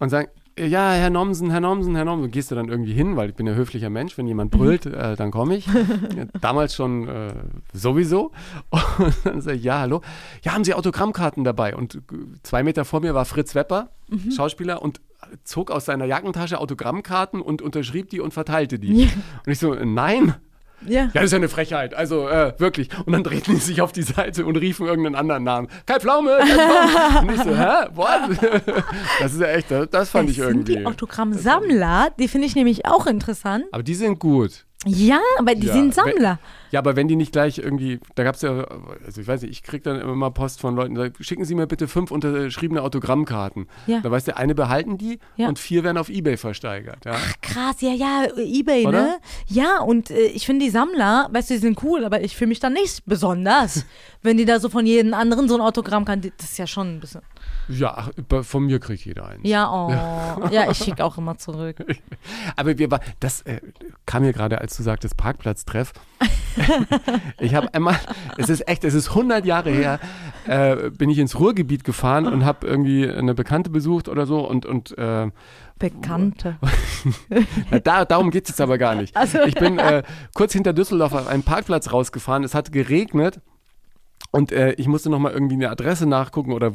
und sagen, ja, Herr Nomsen, Herr Nomsen, Herr Nomsen. Gehst du dann irgendwie hin, weil ich bin ja höflicher Mensch. Wenn jemand brüllt, äh, dann komme ich. Damals schon äh, sowieso. Und dann sage ich, ja, hallo. Ja, haben Sie Autogrammkarten dabei? Und äh, zwei Meter vor mir war Fritz Wepper, Schauspieler, und zog aus seiner Jackentasche Autogrammkarten und unterschrieb die und verteilte die. Ja. Und ich so, äh, nein. Ja. Ja, das ist ja eine Frechheit. Also äh, wirklich. Und dann drehten die sich auf die Seite und riefen irgendeinen anderen Namen. Kai Pflaume, Kai Pflaume. Und ich so, hä? What? Das ist ja echt, das, das fand das ich sind irgendwie. die Autogrammsammler, die finde ich nämlich auch interessant. Aber die sind gut. Ja, aber die Ja, sind Sammler. Ja, aber wenn die nicht gleich irgendwie, da gab es ja, also ich weiß nicht, ich krieg dann immer mal Post von Leuten, sagen, schicken Sie mir bitte fünf unterschriebene Autogrammkarten. Ja. Da weißt du, eine behalten die Ja. und vier werden auf Ebay versteigert. Ja? Ach, krass, ja, ja, Ebay, Oder? ne? Ja, und äh, ich finde die Sammler, weißt du, die sind cool, aber ich fühle mich dann nicht besonders, wenn die da so von jedem anderen so ein Autogramm kann. Das ist ja schon ein bisschen. Ja, von mir kriegt jeder eins. Ja, oh. Ja, ich schicke auch immer zurück. Aber wir das äh, kam mir gerade, als du sagtest, Parkplatztreff. ich habe einmal, es ist echt, es ist 100 Jahre her, äh, bin ich ins Ruhrgebiet gefahren und habe irgendwie eine Bekannte besucht oder so und, und äh, Bekannte. Na, da, darum geht es jetzt aber gar nicht. Also, ich bin äh, kurz hinter Düsseldorf auf einen Parkplatz rausgefahren. Es hat geregnet. Und äh, ich musste nochmal irgendwie eine Adresse nachgucken oder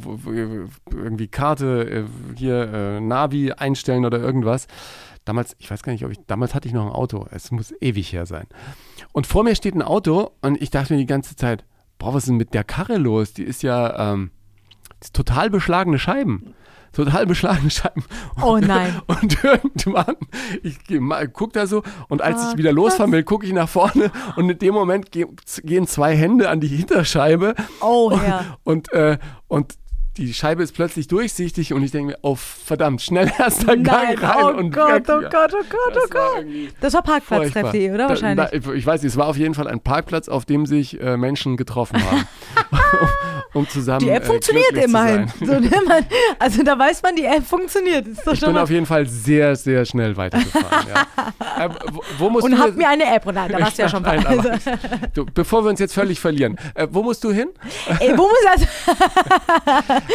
irgendwie Karte, äh, hier äh, Navi einstellen oder irgendwas. Damals, ich weiß gar nicht, ob ich, damals hatte ich noch ein Auto. Es muss ewig her sein. Und vor mir steht ein Auto und ich dachte mir die ganze Zeit, boah, was ist denn mit der Karre los? Die ist ja, ähm, ist total beschlagene Scheiben total beschlagene Scheiben. Oh nein. Und irgendwann, ich gucke da so und als oh, ich wieder losfahren will, gucke ich nach vorne und in dem Moment gehen zwei Hände an die Hinterscheibe. Oh, ja. Und, und, äh, und die Scheibe ist plötzlich durchsichtig und ich denke mir, oh verdammt, schnell erster Gang rein oh und Gott, weg. Oh Gott, oh Gott, oh Gott. Das war Parkplatztreff.de, oder wahrscheinlich? Da, da, ich weiß nicht, es war auf jeden Fall ein Parkplatz, auf dem sich äh, Menschen getroffen haben. um zusammen. Die App äh, funktioniert immerhin. So, ne, also da weiß man, die App funktioniert. ich bin auf jeden Fall sehr, sehr schnell weitergefahren. ja. äh, wo, wo und hab mir eine App. Nein, da warst du ja schon Nein, aber, du, Bevor wir uns jetzt völlig verlieren, äh, wo musst du hin? Ey, wo muss das?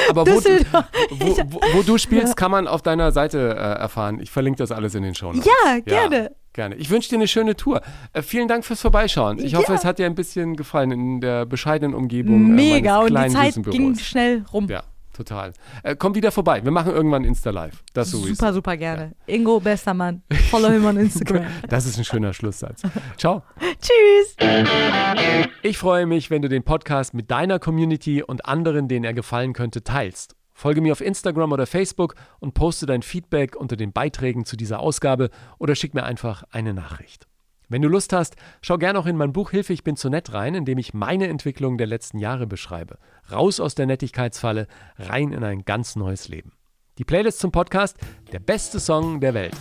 aber wo du, wo, wo, wo, du spielst, kann man auf deiner Seite äh, erfahren. Ich verlinke das alles in den Show Notes. Ja, gerne. Ja. Gerne. Ich wünsche dir eine schöne Tour. Äh, vielen Dank fürs Vorbeischauen. Ich ja. hoffe, es hat dir ein bisschen gefallen in der bescheidenen Umgebung. Äh, Mega, äh, und die Zeit ging schnell rum. Ja, total. Äh, komm wieder vorbei. Wir machen irgendwann Insta-Live. Das sowieso. Super, super gerne. Ja. Ingo, bester Mann. Follow him on Instagram. das ist ein schöner Schlusssatz. Ciao. Tschüss. Ich freue mich, wenn du den Podcast mit deiner Community und anderen, denen er gefallen könnte, teilst. Folge mir auf Instagram oder Facebook und poste dein Feedback unter den Beiträgen zu dieser Ausgabe oder schick mir einfach eine Nachricht. Wenn du Lust hast, schau gerne auch in mein Buch Hilfe, ich bin zu nett rein, in dem ich meine Entwicklung der letzten Jahre beschreibe. Raus aus der Nettigkeitsfalle, rein in ein ganz neues Leben. Die Playlist zum Podcast, der beste Song der Welt,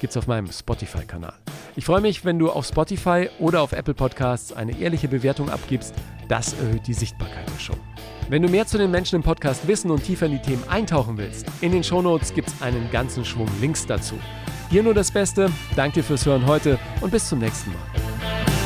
gibt's auf meinem Spotify-Kanal. Ich freue mich, wenn du auf Spotify oder auf Apple Podcasts eine ehrliche Bewertung abgibst. Das erhöht die Sichtbarkeit der Show. Wenn du mehr zu den Menschen im Podcast wissen und tiefer in die Themen eintauchen willst, in den Shownotes gibt es einen ganzen Schwung Links dazu. Hier nur das Beste, danke dir fürs Hören heute und bis zum nächsten Mal.